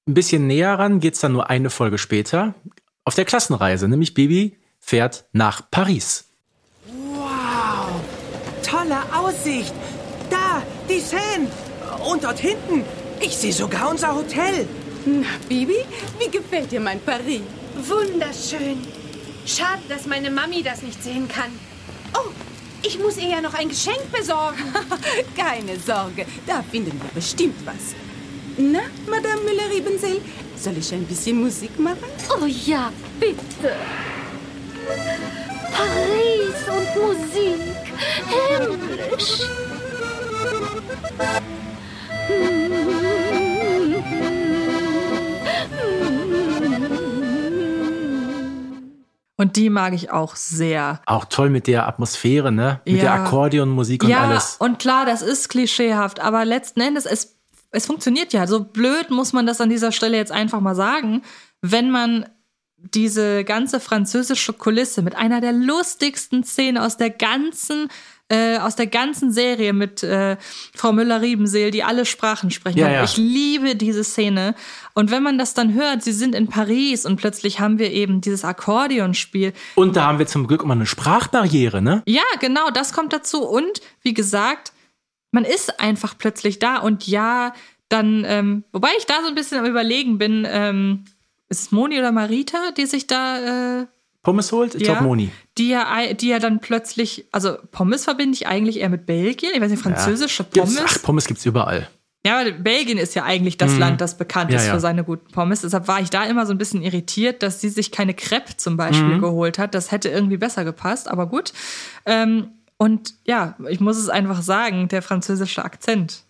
[SPEAKER 3] ein bisschen näher ran geht's dann nur eine Folge später. Auf der Klassenreise, nämlich Bibi fährt nach Paris.
[SPEAKER 9] Wow, tolle Aussicht. Da, die Seine. Und dort hinten, ich sehe sogar unser Hotel.
[SPEAKER 10] Na, Bibi, wie gefällt dir mein Paris?
[SPEAKER 1] Wunderschön. Schade, dass meine Mami das nicht sehen kann. Oh, ich muss ihr ja noch ein Geschenk besorgen.
[SPEAKER 10] Keine Sorge, da finden wir bestimmt was. Na, Madame Müller-Riebensel, soll ich ein bisschen Musik machen?
[SPEAKER 11] Oh ja, bitte. Paris und Musik. Himmlisch.
[SPEAKER 2] Und die mag ich auch sehr.
[SPEAKER 3] Auch toll mit der Atmosphäre, ne? Mit
[SPEAKER 2] Ja.
[SPEAKER 3] der Akkordeonmusik und
[SPEAKER 2] ja,
[SPEAKER 3] alles.
[SPEAKER 2] und klar, das ist klischeehaft, aber letzten Endes, es, es funktioniert ja. So blöd muss man das an dieser Stelle jetzt einfach mal sagen, wenn man diese ganze französische Kulisse mit einer der lustigsten Szenen aus der ganzen äh, aus der ganzen Serie mit äh, Frau Müller-Riebenseel, die alle Sprachen sprechen.
[SPEAKER 3] Ja, ja.
[SPEAKER 2] Ich liebe diese Szene. Und wenn man das dann hört, sie sind in Paris und plötzlich haben wir eben dieses Akkordeonspiel.
[SPEAKER 3] Und da haben wir zum Glück immer eine Sprachbarriere, ne?
[SPEAKER 2] Ja, genau, das kommt dazu. Und wie gesagt, man ist einfach plötzlich da und ja, dann, ähm, wobei ich da so ein bisschen am Überlegen bin, ähm, ist es Moni oder Marita, die sich da, äh,
[SPEAKER 3] Pommes holt? Ich
[SPEAKER 2] ja,
[SPEAKER 3] glaub Moni.
[SPEAKER 2] Die ja, die ja dann plötzlich, also Pommes verbinde ich eigentlich eher mit Belgien, ich weiß nicht, französische
[SPEAKER 3] ja. Gibt's-
[SPEAKER 2] Pommes.
[SPEAKER 3] Ach, Pommes gibt's überall.
[SPEAKER 2] Ja, aber Belgien ist ja eigentlich das
[SPEAKER 3] Mhm.
[SPEAKER 2] Land, das bekannt
[SPEAKER 3] Ja,
[SPEAKER 2] ist für seine guten Pommes. Deshalb war ich da immer so ein bisschen irritiert, dass sie sich keine Crepe zum Beispiel
[SPEAKER 3] Mhm.
[SPEAKER 2] geholt hat. Das hätte irgendwie besser gepasst, aber gut. Ähm, und ja, ich muss es einfach sagen, der französische Akzent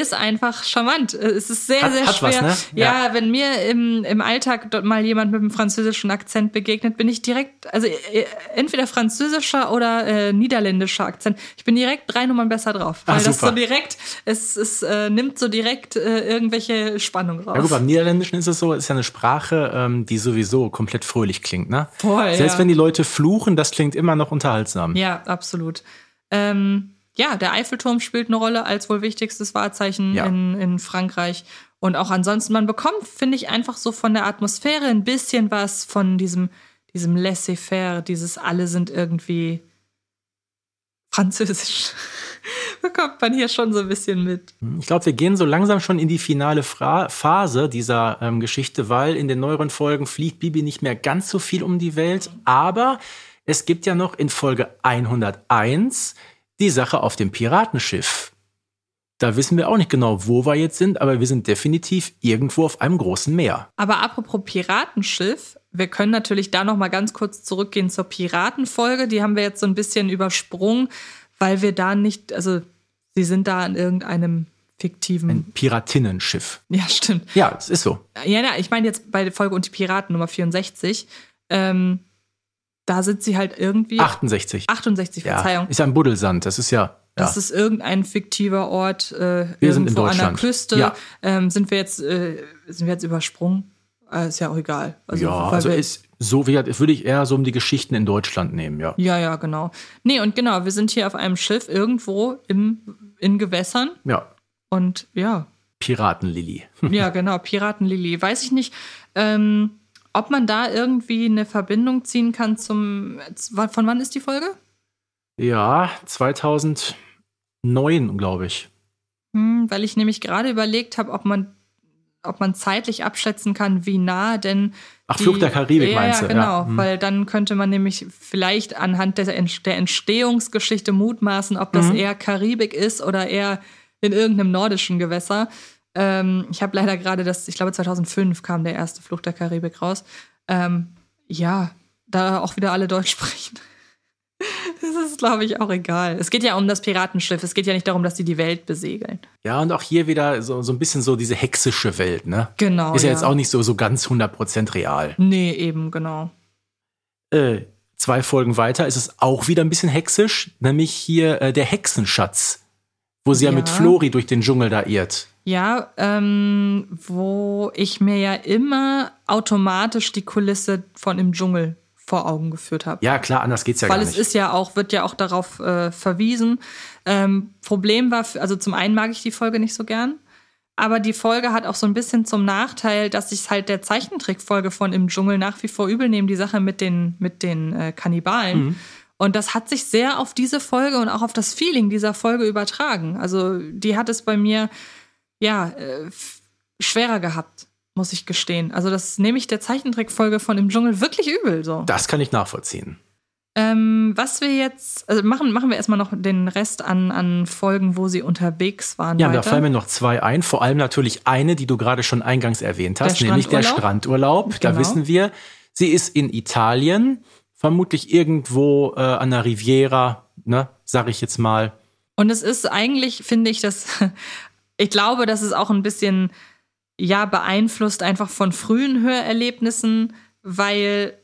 [SPEAKER 2] ist einfach charmant. Es ist sehr,
[SPEAKER 3] Hat-
[SPEAKER 2] sehr
[SPEAKER 3] hat was,
[SPEAKER 2] schwer.
[SPEAKER 3] ne?
[SPEAKER 2] ja.
[SPEAKER 3] Ja.
[SPEAKER 2] wenn mir im, im Alltag dort mal jemand mit einem französischen Akzent begegnet, bin ich direkt, also äh, entweder französischer oder äh, niederländischer Akzent. Ich bin direkt drei Nummern besser drauf.
[SPEAKER 3] Ah,
[SPEAKER 2] Weil das so direkt, es, es äh, nimmt so direkt äh, irgendwelche Spannung raus.
[SPEAKER 3] Ja gut, beim Niederländischen ist es so, ist ja eine Sprache, ähm, die sowieso komplett fröhlich klingt, ne?
[SPEAKER 2] Voll,
[SPEAKER 3] Selbst
[SPEAKER 2] ja.
[SPEAKER 3] wenn die Leute fluchen, das klingt immer noch unterhaltsam.
[SPEAKER 2] Ja, absolut. Ähm, ja, der Eiffelturm spielt eine Rolle als wohl wichtigstes Wahrzeichen
[SPEAKER 3] Ja.
[SPEAKER 2] in, in Frankreich. Und auch ansonsten, man bekommt, finde ich, einfach so von der Atmosphäre ein bisschen was von diesem, diesem Laissez-faire, dieses alle sind irgendwie französisch. bekommt man hier schon so ein bisschen mit.
[SPEAKER 3] Ich glaube, wir gehen so langsam schon in die finale Fra Phase dieser ähm, Geschichte, weil in den neueren Folgen fliegt Bibi nicht mehr ganz so viel um die Welt. Aber es gibt ja noch in Folge 101 die Sache auf dem Piratenschiff. Da wissen wir auch nicht genau, wo wir jetzt sind, aber wir sind definitiv irgendwo auf einem großen Meer.
[SPEAKER 2] Aber apropos Piratenschiff, wir können natürlich da noch mal ganz kurz zurückgehen zur Piratenfolge. Die haben wir jetzt so ein bisschen übersprungen, weil wir da nicht, also sie sind da in irgendeinem fiktiven.
[SPEAKER 3] Piratinnenschiff.
[SPEAKER 2] ja, stimmt.
[SPEAKER 3] Ja, es ist so.
[SPEAKER 2] Ja, ja, ich meine jetzt bei der Folge und die Piraten Nummer 64. Ähm, da sind sie halt irgendwie.
[SPEAKER 3] 68.
[SPEAKER 2] 68, Verzeihung.
[SPEAKER 3] Ja, ist ja ein Buddelsand. Das ist ja.
[SPEAKER 2] Das
[SPEAKER 3] ja.
[SPEAKER 2] ist irgendein fiktiver Ort äh,
[SPEAKER 3] Wir sind in
[SPEAKER 2] irgendwo an der
[SPEAKER 3] Deutschland.
[SPEAKER 2] Küste.
[SPEAKER 3] Ja.
[SPEAKER 2] Ähm, sind wir jetzt äh, sind wir jetzt übersprungen? Äh, ist ja auch egal. Also,
[SPEAKER 3] ja, also ist so wie würde ich eher so um die Geschichten in Deutschland nehmen, ja.
[SPEAKER 2] Ja, ja, genau. Nee, und genau, wir sind hier auf einem Schiff irgendwo im, in Gewässern
[SPEAKER 3] Ja.
[SPEAKER 2] und ja,
[SPEAKER 3] Piratenlili.
[SPEAKER 2] ja, genau, Piratenlili. Weiß ich nicht, ähm, ob man da irgendwie eine Verbindung ziehen kann zum. Von wann ist die Folge?
[SPEAKER 3] Ja, 2009, glaube ich.
[SPEAKER 2] Hm, weil ich nämlich gerade überlegt habe, ob man, ob man zeitlich abschätzen kann, wie nah denn.
[SPEAKER 3] Ach, Fluch der Karibik
[SPEAKER 2] ja,
[SPEAKER 3] meinst du?
[SPEAKER 2] genau,
[SPEAKER 3] Ja, hm.
[SPEAKER 2] weil dann könnte man nämlich vielleicht anhand der, der Entstehungsgeschichte mutmaßen, ob das
[SPEAKER 3] Mhm.
[SPEAKER 2] eher Karibik ist oder eher in irgendeinem nordischen Gewässer. Ähm, ich habe leider gerade das, ich glaube 2005 kam der erste Fluch der Karibik raus. Ähm, ja, da auch wieder alle Deutsch sprechen. Das ist, glaube ich, auch egal. Es geht ja um das Piratenschiff. Es geht ja nicht darum, dass die die Welt besegeln.
[SPEAKER 3] Ja, und auch hier wieder so, so ein bisschen so diese hexische Welt, ne?
[SPEAKER 2] Genau,
[SPEAKER 3] Ist ja,
[SPEAKER 2] ja.
[SPEAKER 3] jetzt auch nicht so, so ganz 100% real.
[SPEAKER 2] Nee, eben, genau.
[SPEAKER 3] Äh, zwei Folgen weiter ist es auch wieder ein bisschen hexisch, nämlich hier äh, der Hexenschatz, wo sie ja.
[SPEAKER 2] Ja.
[SPEAKER 3] mit Flori durch den Dschungel da irrt.
[SPEAKER 2] Ja, ähm, wo ich mir ja immer automatisch die Kulisse von im Dschungel vor Augen geführt habe.
[SPEAKER 3] Ja, klar, anders geht's ja
[SPEAKER 2] Weil
[SPEAKER 3] gar
[SPEAKER 2] es
[SPEAKER 3] nicht.
[SPEAKER 2] ist ja auch, wird ja auch darauf äh, verwiesen. Ähm, Problem war, für- also zum einen mag ich die Folge nicht so gern, aber die Folge hat auch so ein bisschen zum Nachteil, dass ich halt der Zeichentrickfolge von Im Dschungel nach wie vor übel nehme, die Sache mit den, mit den äh, Kannibalen.
[SPEAKER 3] Mhm.
[SPEAKER 2] Und das hat sich sehr auf diese Folge und auch auf das Feeling dieser Folge übertragen. Also die hat es bei mir, ja, äh, schwerer gehabt, muss ich gestehen. Also das nehme ich der Zeichentrickfolge von Im Dschungel wirklich übel so.
[SPEAKER 3] Das kann ich nachvollziehen.
[SPEAKER 2] Ähm, was wir jetzt, also machen, machen wir erstmal noch den Rest an, an Folgen, wo sie unterwegs waren.
[SPEAKER 3] Ja, da
[SPEAKER 2] weiter.
[SPEAKER 3] fallen mir noch zwei ein. Vor allem natürlich eine, die du gerade schon eingangs erwähnt hast,
[SPEAKER 2] Der
[SPEAKER 3] nämlich der
[SPEAKER 2] Strandurlaub.
[SPEAKER 3] Strandurlaub. Da
[SPEAKER 2] Genau.
[SPEAKER 3] wissen wir, sie ist in Italien, vermutlich irgendwo äh, an der Riviera, ne, sag ich jetzt mal.
[SPEAKER 2] Und es ist eigentlich, finde ich, dass ich glaube, dass es auch ein bisschen ja beeinflusst einfach von frühen Hörerlebnissen, weil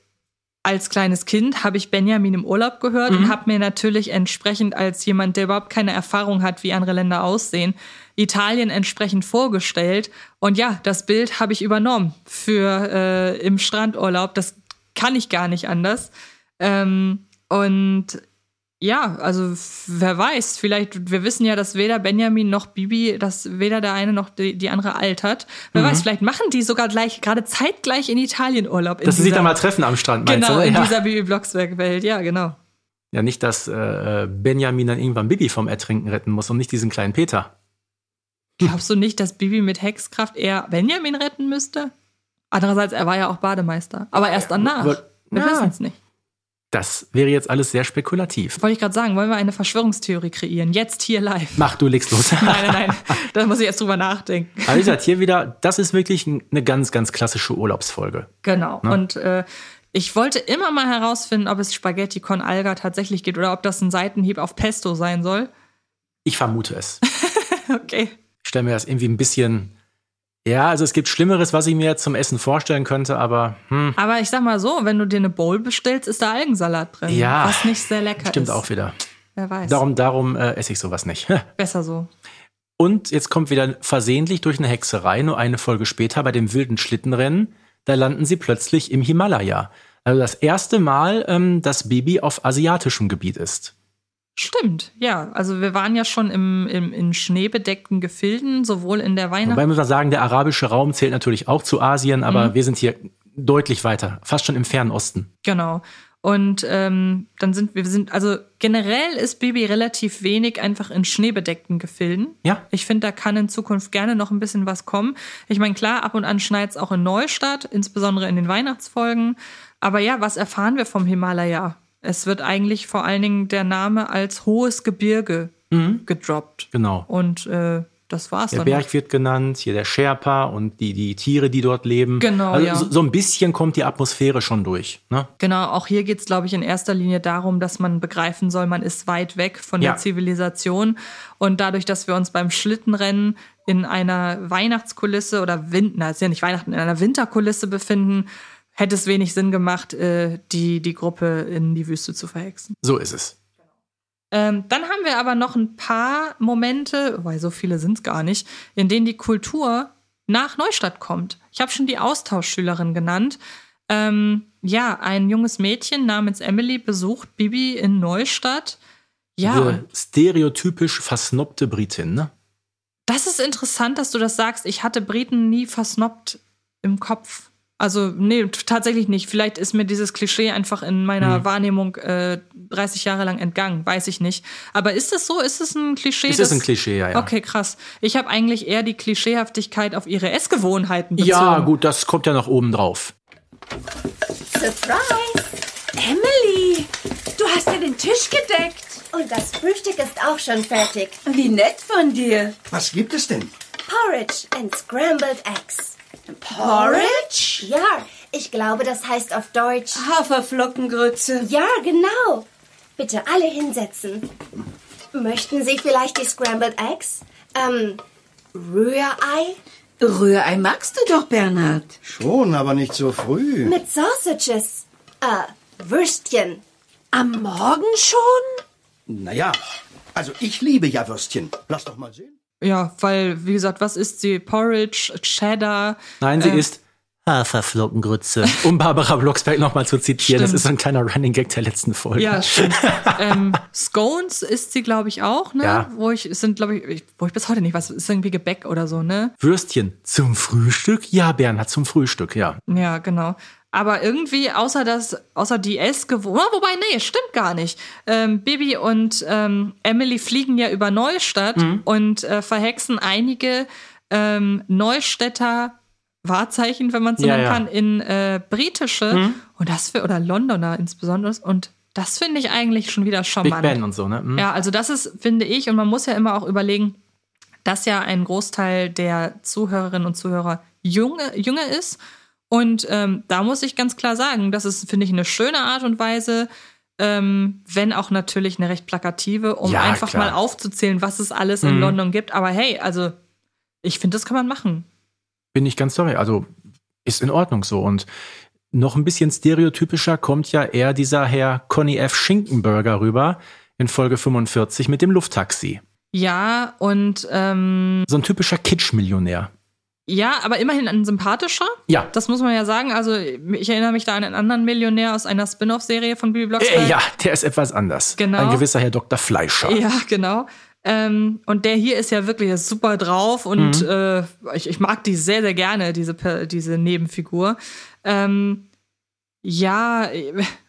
[SPEAKER 2] als kleines Kind habe ich Benjamin im Urlaub gehört
[SPEAKER 3] Mhm.
[SPEAKER 2] und habe mir natürlich entsprechend als jemand, der überhaupt keine Erfahrung hat, wie andere Länder aussehen, Italien entsprechend vorgestellt. Und ja, das Bild habe ich übernommen für äh, im Strandurlaub. Das kann ich gar nicht anders. Ähm, und ja, also wer weiß, vielleicht, wir wissen ja, dass weder Benjamin noch Bibi, dass weder der eine noch die, die andere altert. Wer
[SPEAKER 3] Mhm.
[SPEAKER 2] weiß, vielleicht machen die sogar gleich, gerade zeitgleich in Italien Urlaub. In
[SPEAKER 3] Dass sie sich da mal treffen am Strand, meinst
[SPEAKER 2] Genau,
[SPEAKER 3] du?
[SPEAKER 2] in
[SPEAKER 3] ja.
[SPEAKER 2] dieser Bibi Blocksberg-Welt, ja, genau.
[SPEAKER 3] ja, nicht, dass äh, Benjamin dann irgendwann Bibi vom Ertrinken retten muss und nicht diesen kleinen Peter.
[SPEAKER 2] Glaubst du nicht, dass Bibi mit Hexkraft eher Benjamin retten müsste? Andererseits, er war ja auch Bademeister. Aber erst danach. Wir
[SPEAKER 3] Ja.
[SPEAKER 2] wissen es nicht.
[SPEAKER 3] Das wäre jetzt alles sehr spekulativ.
[SPEAKER 2] Wollte ich gerade sagen, wollen wir eine Verschwörungstheorie kreieren? Jetzt hier live.
[SPEAKER 3] Mach, du legst los.
[SPEAKER 2] Nein, nein, nein. Da muss ich jetzt drüber nachdenken.
[SPEAKER 3] Aber wie gesagt, hier wieder, das ist wirklich eine ganz, ganz klassische Urlaubsfolge.
[SPEAKER 2] Genau.
[SPEAKER 3] Ne?
[SPEAKER 2] Und äh, ich wollte immer mal herausfinden, ob es Spaghetti con Alga tatsächlich gibt oder ob das ein Seitenhieb auf Pesto sein soll.
[SPEAKER 3] Ich vermute es.
[SPEAKER 2] Okay.
[SPEAKER 3] Ich stelle mir das irgendwie ein bisschen. Ja, also es gibt Schlimmeres, was ich mir jetzt zum Essen vorstellen könnte, aber hm,
[SPEAKER 2] Aber ich sag mal so, wenn du dir eine Bowl bestellst, ist da Algensalat drin.
[SPEAKER 3] Ja.
[SPEAKER 2] Was nicht sehr lecker
[SPEAKER 3] stimmt
[SPEAKER 2] ist.
[SPEAKER 3] auch wieder.
[SPEAKER 2] Wer weiß.
[SPEAKER 3] Darum, darum äh, esse ich sowas nicht.
[SPEAKER 2] Besser so.
[SPEAKER 3] Und jetzt kommt wieder versehentlich durch eine Hexerei, nur eine Folge später bei dem wilden Schlittenrennen, da landen sie plötzlich im Himalaya. Also das erste Mal, ähm, dass Bibi auf asiatischem Gebiet ist.
[SPEAKER 2] Stimmt, ja. Also wir waren ja schon im, im, in schneebedeckten Gefilden, sowohl in der Weihnacht.
[SPEAKER 3] Wobei muss man sagen, der arabische Raum zählt natürlich auch zu Asien, aber mhm. wir sind hier deutlich weiter, fast schon im fernen Osten.
[SPEAKER 2] Genau. Und ähm, dann sind wir sind, also generell ist Bibi relativ wenig einfach in schneebedeckten Gefilden.
[SPEAKER 3] Ja.
[SPEAKER 2] Ich finde, da kann in Zukunft gerne noch ein bisschen was kommen. Ich meine, klar, ab und an schneit es auch in Neustadt, insbesondere in den Weihnachtsfolgen. Aber ja, was erfahren wir vom Himalaya? Es wird eigentlich vor allen Dingen der Name als hohes Gebirge mhm. gedroppt.
[SPEAKER 3] Genau.
[SPEAKER 2] Und äh, das war's
[SPEAKER 3] der dann. Der Berg noch. wird genannt, hier der Sherpa und die, die Tiere, die dort leben.
[SPEAKER 2] Genau.
[SPEAKER 3] Also
[SPEAKER 2] ja.
[SPEAKER 3] so, so, ein bisschen kommt die Atmosphäre schon durch. Ne?
[SPEAKER 2] Genau, auch hier geht es, glaube ich, in erster Linie darum, dass man begreifen soll, man ist weit weg von ja. der Zivilisation. Und dadurch, dass wir uns beim Schlittenrennen in einer Weihnachtskulisse oder Wind, na, ist ja nicht Weihnachten, in einer Winterkulisse befinden, hätte es wenig Sinn gemacht, äh, die, die Gruppe in die Wüste zu verhexen.
[SPEAKER 3] So ist es.
[SPEAKER 2] Ähm, dann haben wir aber noch ein paar Momente, weil so viele sind es gar nicht, in denen die Kultur nach Neustadt kommt. Ich habe schon die Austauschschülerin genannt. Ähm, ja, ein junges Mädchen namens Emily besucht Bibi in Neustadt. Ja.
[SPEAKER 3] Diese stereotypisch versnobte Britin, ne?
[SPEAKER 2] Das ist interessant, dass du das sagst. Ich hatte Briten nie versnobbt im Kopf. Also, nee, tatsächlich nicht. Vielleicht ist mir dieses Klischee einfach in meiner hm. Wahrnehmung äh, 30 Jahre lang entgangen. Weiß ich nicht. Aber ist es so? Ist es ein Klischee?
[SPEAKER 3] Ist es ein Klischee, ja, ja.
[SPEAKER 2] Okay, krass. Ich habe eigentlich eher die Klischeehaftigkeit auf ihre Essgewohnheiten bezogen.
[SPEAKER 3] Ja, gut, das kommt ja noch oben drauf.
[SPEAKER 1] Surprise! Emily! Du hast ja den Tisch gedeckt.
[SPEAKER 12] Und das Frühstück ist auch schon fertig.
[SPEAKER 10] Wie nett von dir.
[SPEAKER 6] Was gibt es denn?
[SPEAKER 12] Porridge and scrambled eggs.
[SPEAKER 10] Porridge?
[SPEAKER 12] Ja, ich glaube, das heißt auf Deutsch
[SPEAKER 10] Haferflockengrütze.
[SPEAKER 12] Ja, genau. Bitte alle hinsetzen. Möchten Sie vielleicht die Scrambled Eggs? Ähm, Rührei?
[SPEAKER 10] Rührei magst du doch, Bernhard.
[SPEAKER 6] Schon, aber nicht so früh.
[SPEAKER 12] Mit Sausages. Äh, Würstchen.
[SPEAKER 10] Am Morgen schon?
[SPEAKER 6] Naja, also ich liebe ja Würstchen. Lass doch mal sehen.
[SPEAKER 2] Ja, weil, wie gesagt, was ist sie? Porridge, Cheddar.
[SPEAKER 3] Nein, sie äh, ist Haferflockengrütze. Um Barbara Blocksberg nochmal zu zitieren. Stimmt. Das ist so ein kleiner Running Gag der letzten Folge.
[SPEAKER 2] Ja, stimmt. ähm, Scones isst sie, glaube ich, auch, ne? Ja. Wo ich, sind, glaube ich, wo ich bis heute nicht weiß, ist irgendwie Gebäck oder so, ne?
[SPEAKER 3] Würstchen zum Frühstück? Ja, Bernhard, zum Frühstück, ja.
[SPEAKER 2] Ja, genau. Aber irgendwie, außer das, außer die Essgewohnheit, wobei, nee, stimmt gar nicht. Ähm, Bibi und ähm, Emily fliegen ja über Neustadt mhm. und äh, verhexen einige ähm, Neustädter Wahrzeichen, wenn man so ja, nennen kann, in äh, britische mhm. und das für, oder Londoner insbesondere. Und das finde ich eigentlich schon wieder charmant.
[SPEAKER 3] Big Ben und so, ne? Mhm.
[SPEAKER 2] Ja, also das ist, finde ich, und man muss ja immer auch überlegen, dass ja ein Großteil der Zuhörerinnen und Zuhörer junge, junge ist und ähm, da muss ich ganz klar sagen, das ist, finde ich, eine schöne Art und Weise, ähm, wenn auch natürlich eine recht plakative, um ja, einfach klar. mal aufzuzählen, was es alles mhm. in London gibt. Aber hey, also ich finde, das kann man machen.
[SPEAKER 3] Bin ich ganz sorry. Also ist in Ordnung so. Und noch ein bisschen stereotypischer kommt ja eher dieser Herr Conny F. Schinkenberger rüber in Folge 45 mit dem Lufttaxi.
[SPEAKER 2] Ja, und ähm,
[SPEAKER 3] so ein typischer Kitsch-Millionär.
[SPEAKER 2] Ja, aber immerhin ein sympathischer.
[SPEAKER 3] Ja.
[SPEAKER 2] Das muss man ja sagen. Also, ich erinnere mich da an einen anderen Millionär aus einer Spin-off-Serie von Bibi Blocksberg.
[SPEAKER 3] Äh, ja, der ist etwas anders.
[SPEAKER 2] Genau.
[SPEAKER 3] Ein gewisser Herr Dr. Fleischer.
[SPEAKER 2] Ja, genau. Ähm, und der hier ist ja wirklich super drauf und mhm. äh, ich, ich, mag die sehr, sehr gerne, diese, diese Nebenfigur. Ähm, ja,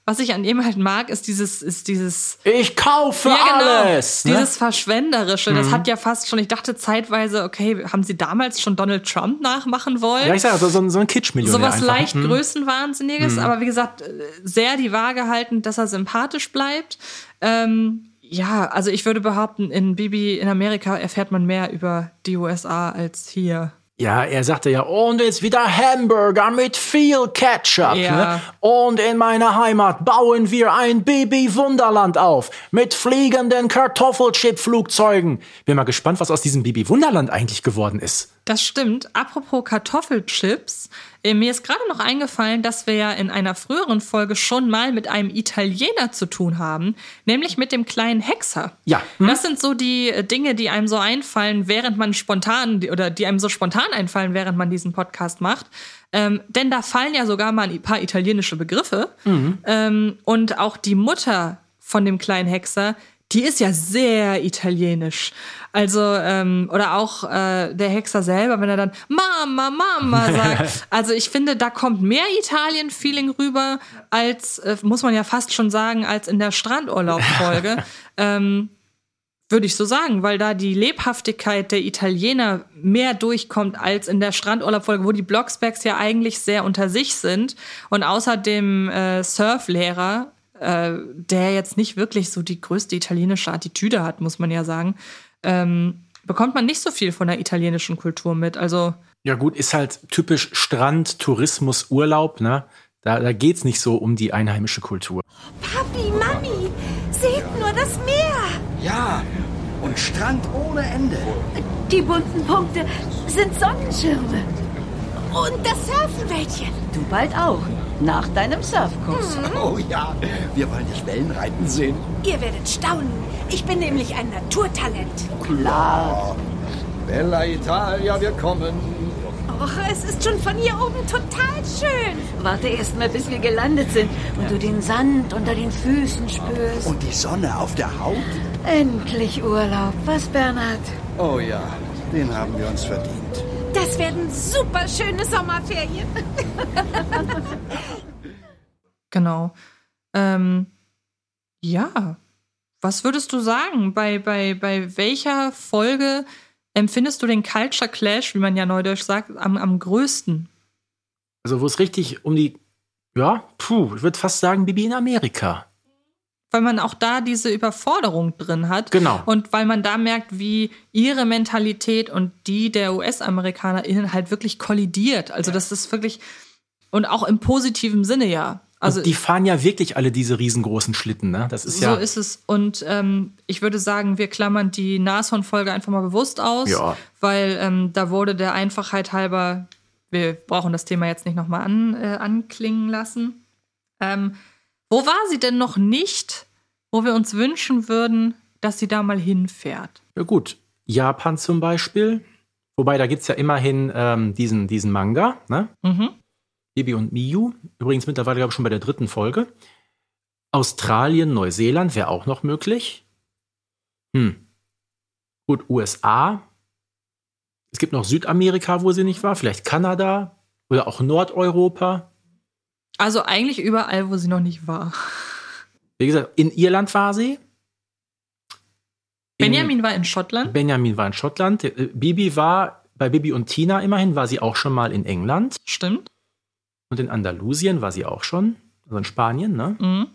[SPEAKER 2] was ich an ihm halt mag, ist dieses, ist dieses.
[SPEAKER 3] Ich kaufe ja, genau, alles!
[SPEAKER 2] Ne? Dieses Verschwenderische. Mhm. Das hat ja fast schon, ich dachte zeitweise, okay, haben sie damals schon Donald Trump nachmachen wollen?
[SPEAKER 3] Ja, ich sag, also so, so ein Kitsch-Millionär.
[SPEAKER 2] Sowas leicht mhm. Größenwahnsinniges, mhm. aber wie gesagt, sehr die Waage halten, dass er sympathisch bleibt. Ähm, ja, also ich würde behaupten, in Bibi in Amerika erfährt man mehr über die USA als hier.
[SPEAKER 3] Ja, er sagte ja, und jetzt wieder Hamburger mit viel Ketchup. Ja. Ne? Und in meiner Heimat bauen wir ein Bibi-Wunderland auf mit fliegenden Kartoffelchip-Flugzeugen. Bin mal gespannt, was aus diesem Bibi-Wunderland eigentlich geworden ist.
[SPEAKER 2] Das stimmt. Apropos Kartoffelchips, äh, mir ist gerade noch eingefallen, dass wir ja in einer früheren Folge schon mal mit einem Italiener zu tun haben, nämlich mit dem kleinen Hexer.
[SPEAKER 3] Ja.
[SPEAKER 2] Hm? Das sind so die äh, Dinge, die einem so einfallen, während man spontan oder die einem so spontan einfallen, während man diesen Podcast macht. Ähm, denn da fallen ja sogar mal ein paar italienische Begriffe. Mhm. Ähm, und auch die Mutter von dem kleinen Hexer, die ist ja sehr italienisch. Also, ähm, oder auch äh, der Hexer selber, wenn er dann Mama, Mama sagt. Also ich finde, da kommt mehr Italien-Feeling rüber, als, äh, muss man ja fast schon sagen, als in der Strandurlaub-Folge. ähm, würde ich so sagen, weil da die Lebhaftigkeit der Italiener mehr durchkommt als in der Strandurlaubfolge, wo die Blocksbergs ja eigentlich sehr unter sich sind und außer dem äh, Surflehrer, äh, der jetzt nicht wirklich so die größte italienische Attitüde hat, muss man ja sagen, ähm, bekommt man nicht so viel von der italienischen Kultur mit. Also
[SPEAKER 3] ja gut, ist halt typisch Strand, Tourismus, Urlaub, ne? Da, da geht's nicht so um die einheimische Kultur.
[SPEAKER 1] Papi, Mami, seht nur das Meer.
[SPEAKER 13] Ja, und Strand ohne Ende.
[SPEAKER 11] Die bunten Punkte sind Sonnenschirme.
[SPEAKER 1] Und das Surfenwäldchen.
[SPEAKER 14] Du bald auch. Nach deinem Surfkurs.
[SPEAKER 13] Mhm. Oh ja, wir wollen dich Wellenreiten sehen.
[SPEAKER 1] Ihr werdet staunen. Ich bin nämlich ein Naturtalent.
[SPEAKER 13] Klar. Bella Italia, wir kommen.
[SPEAKER 1] Och, es ist schon von hier oben total schön.
[SPEAKER 14] Warte erst mal, bis wir gelandet sind und du den Sand unter den Füßen spürst.
[SPEAKER 13] Und die Sonne auf der Haut.
[SPEAKER 14] Endlich Urlaub, was, Bernhard?
[SPEAKER 13] Oh ja, den haben wir uns verdient.
[SPEAKER 1] Das werden super schöne Sommerferien.
[SPEAKER 2] genau. Ähm, ja. Was würdest du sagen? Bei, bei, bei welcher Folge empfindest du den Culture Clash, wie man ja neudeutsch sagt, am, am größten?
[SPEAKER 3] Also, wo es richtig um die, ja, puh, ich würde fast sagen, Bibi in Amerika.
[SPEAKER 2] Weil man auch da diese Überforderung drin hat.
[SPEAKER 3] Genau.
[SPEAKER 2] Und weil man da merkt, wie ihre Mentalität und die der US-AmerikanerInnen halt wirklich kollidiert. Also, das ist wirklich, und auch im positiven Sinne ja. Also
[SPEAKER 3] und die fahren ja wirklich alle diese riesengroßen Schlitten, ne? Das ist
[SPEAKER 2] so
[SPEAKER 3] ja.
[SPEAKER 2] So ist es. Und ähm, ich würde sagen, wir klammern die Nashorn-Folge einfach mal bewusst aus,
[SPEAKER 3] ja.
[SPEAKER 2] weil ähm, da wurde der Einfachheit halber, wir brauchen das Thema jetzt nicht nochmal an, äh, anklingen lassen. Ähm, wo war sie denn noch nicht, wo wir uns wünschen würden, dass sie da mal hinfährt?
[SPEAKER 3] Ja, gut. Japan zum Beispiel. Wobei, da gibt es ja immerhin ähm, diesen, diesen Manga, ne?
[SPEAKER 2] Mhm.
[SPEAKER 3] Bibi und Miyu. Übrigens mittlerweile, glaube ich, schon bei der dritten Folge. Australien, Neuseeland wäre auch noch möglich. Hm. Gut, USA. Es gibt noch Südamerika, wo sie nicht war. Vielleicht Kanada oder auch Nordeuropa.
[SPEAKER 2] Also eigentlich überall, wo sie noch nicht war.
[SPEAKER 3] Wie gesagt, in Irland war sie.
[SPEAKER 2] In Benjamin war in Schottland.
[SPEAKER 3] Benjamin war in Schottland. Äh, Bibi war bei Bibi und Tina immerhin, war sie auch schon mal in England.
[SPEAKER 2] Stimmt.
[SPEAKER 3] Und in Andalusien war sie auch schon. Also in Spanien, ne?
[SPEAKER 2] Mhm.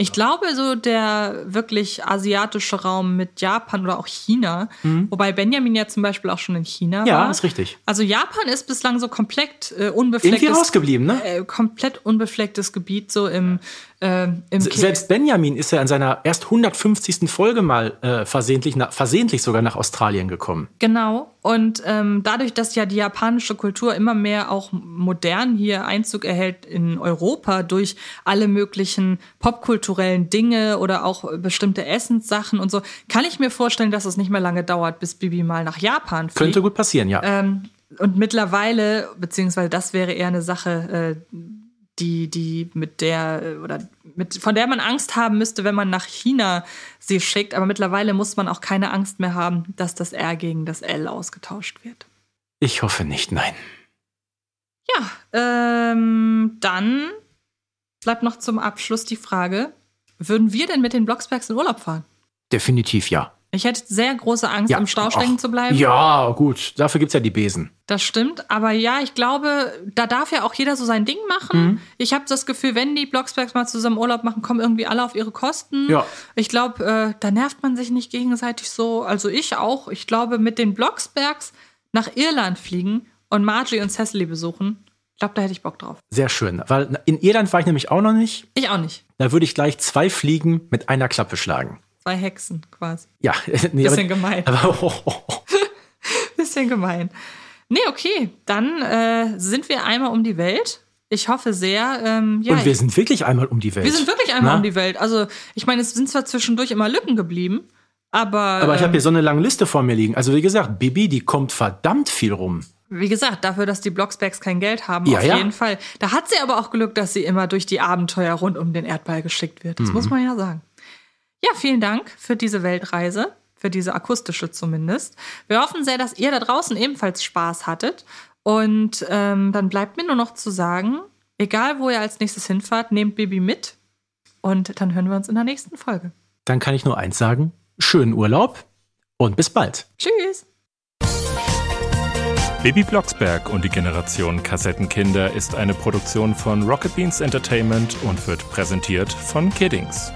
[SPEAKER 2] Ich glaube, so der wirklich asiatische Raum mit Japan oder auch China,
[SPEAKER 3] mhm.
[SPEAKER 2] wobei Benjamin ja zum Beispiel auch schon in China
[SPEAKER 3] ja,
[SPEAKER 2] war.
[SPEAKER 3] Ja, ist richtig.
[SPEAKER 2] Also Japan ist bislang so komplett äh, unbeflecktes.
[SPEAKER 3] Irgendwie rausgeblieben, ne?
[SPEAKER 2] Äh, komplett unbeflecktes Gebiet so im, äh, im
[SPEAKER 3] Selbst Benjamin ist ja in seiner erst 150. Folge mal äh, versehentlich, na, versehentlich sogar nach Australien gekommen.
[SPEAKER 2] Genau. Und ähm, dadurch, dass ja die japanische Kultur immer mehr auch modern hier Einzug erhält in Europa durch alle möglichen popkulturellen Dinge oder auch bestimmte Essenssachen und so, kann ich mir vorstellen, dass es nicht mehr lange dauert, bis Bibi mal nach Japan fliegt.
[SPEAKER 3] Könnte gut passieren, ja.
[SPEAKER 2] Ähm, und mittlerweile, beziehungsweise das wäre eher eine Sache, äh, die, die mit der oder mit, von der man Angst haben müsste, wenn man nach China sie schickt. Aber mittlerweile muss man auch keine Angst mehr haben, dass das R gegen das L ausgetauscht wird.
[SPEAKER 3] Ich hoffe nicht, nein.
[SPEAKER 2] Ja, ähm, dann bleibt noch zum Abschluss die Frage: Würden wir denn mit den Blocksbergs in Urlaub fahren?
[SPEAKER 3] Definitiv ja.
[SPEAKER 2] Ich hätte sehr große Angst,
[SPEAKER 3] ja,
[SPEAKER 2] im Stau stecken zu bleiben.
[SPEAKER 3] Ja, gut. Dafür gibt es ja die Besen.
[SPEAKER 2] Das stimmt. Aber ja, ich glaube, da darf ja auch jeder so sein Ding machen.
[SPEAKER 3] Mhm.
[SPEAKER 2] Ich habe das Gefühl, wenn die Blocksbergs mal zusammen Urlaub machen, kommen irgendwie alle auf ihre Kosten.
[SPEAKER 3] Ja.
[SPEAKER 2] Ich glaube, äh, da nervt man sich nicht gegenseitig so. Also ich auch. Ich glaube, mit den Blocksbergs nach Irland fliegen und Margie und Cecily besuchen, ich glaube, da hätte ich Bock drauf.
[SPEAKER 3] Sehr schön. Weil in Irland war ich nämlich auch noch nicht.
[SPEAKER 2] Ich auch nicht.
[SPEAKER 3] Da würde ich gleich zwei Fliegen mit einer Klappe schlagen.
[SPEAKER 2] Zwei Hexen quasi.
[SPEAKER 3] Ja, nee,
[SPEAKER 2] Bisschen
[SPEAKER 3] aber,
[SPEAKER 2] gemein.
[SPEAKER 3] Aber, oh, oh, oh.
[SPEAKER 2] Bisschen gemein. Nee, okay. Dann äh, sind wir einmal um die Welt. Ich hoffe sehr. Ähm, ja,
[SPEAKER 3] Und wir sind wirklich einmal um die Welt.
[SPEAKER 2] Wir sind wirklich einmal
[SPEAKER 3] Na?
[SPEAKER 2] um die Welt. Also, ich meine, es sind zwar zwischendurch immer Lücken geblieben, aber.
[SPEAKER 3] Aber ich habe
[SPEAKER 2] ähm,
[SPEAKER 3] hier so eine lange Liste vor mir liegen. Also, wie gesagt, Bibi, die kommt verdammt viel rum.
[SPEAKER 2] Wie gesagt, dafür, dass die Blocksbergs kein Geld haben,
[SPEAKER 3] Ja,
[SPEAKER 2] auf
[SPEAKER 3] ja.
[SPEAKER 2] jeden Fall. Da hat sie aber auch Glück, dass sie immer durch die Abenteuer rund um den Erdball geschickt wird. Das
[SPEAKER 3] Mhm.
[SPEAKER 2] muss man ja sagen. Ja, vielen Dank für diese Weltreise, für diese akustische zumindest. Wir hoffen sehr, dass ihr da draußen ebenfalls Spaß hattet. Und ähm, dann bleibt mir nur noch zu sagen, egal wo ihr als nächstes hinfahrt, nehmt Bibi mit. Und dann hören wir uns in der nächsten Folge.
[SPEAKER 3] Dann kann ich nur eins sagen. Schönen Urlaub und bis bald.
[SPEAKER 2] Tschüss.
[SPEAKER 15] Baby Blocksberg und die Generation Kassettenkinder ist eine Produktion von Rocket Beans Entertainment und wird präsentiert von Kiddings.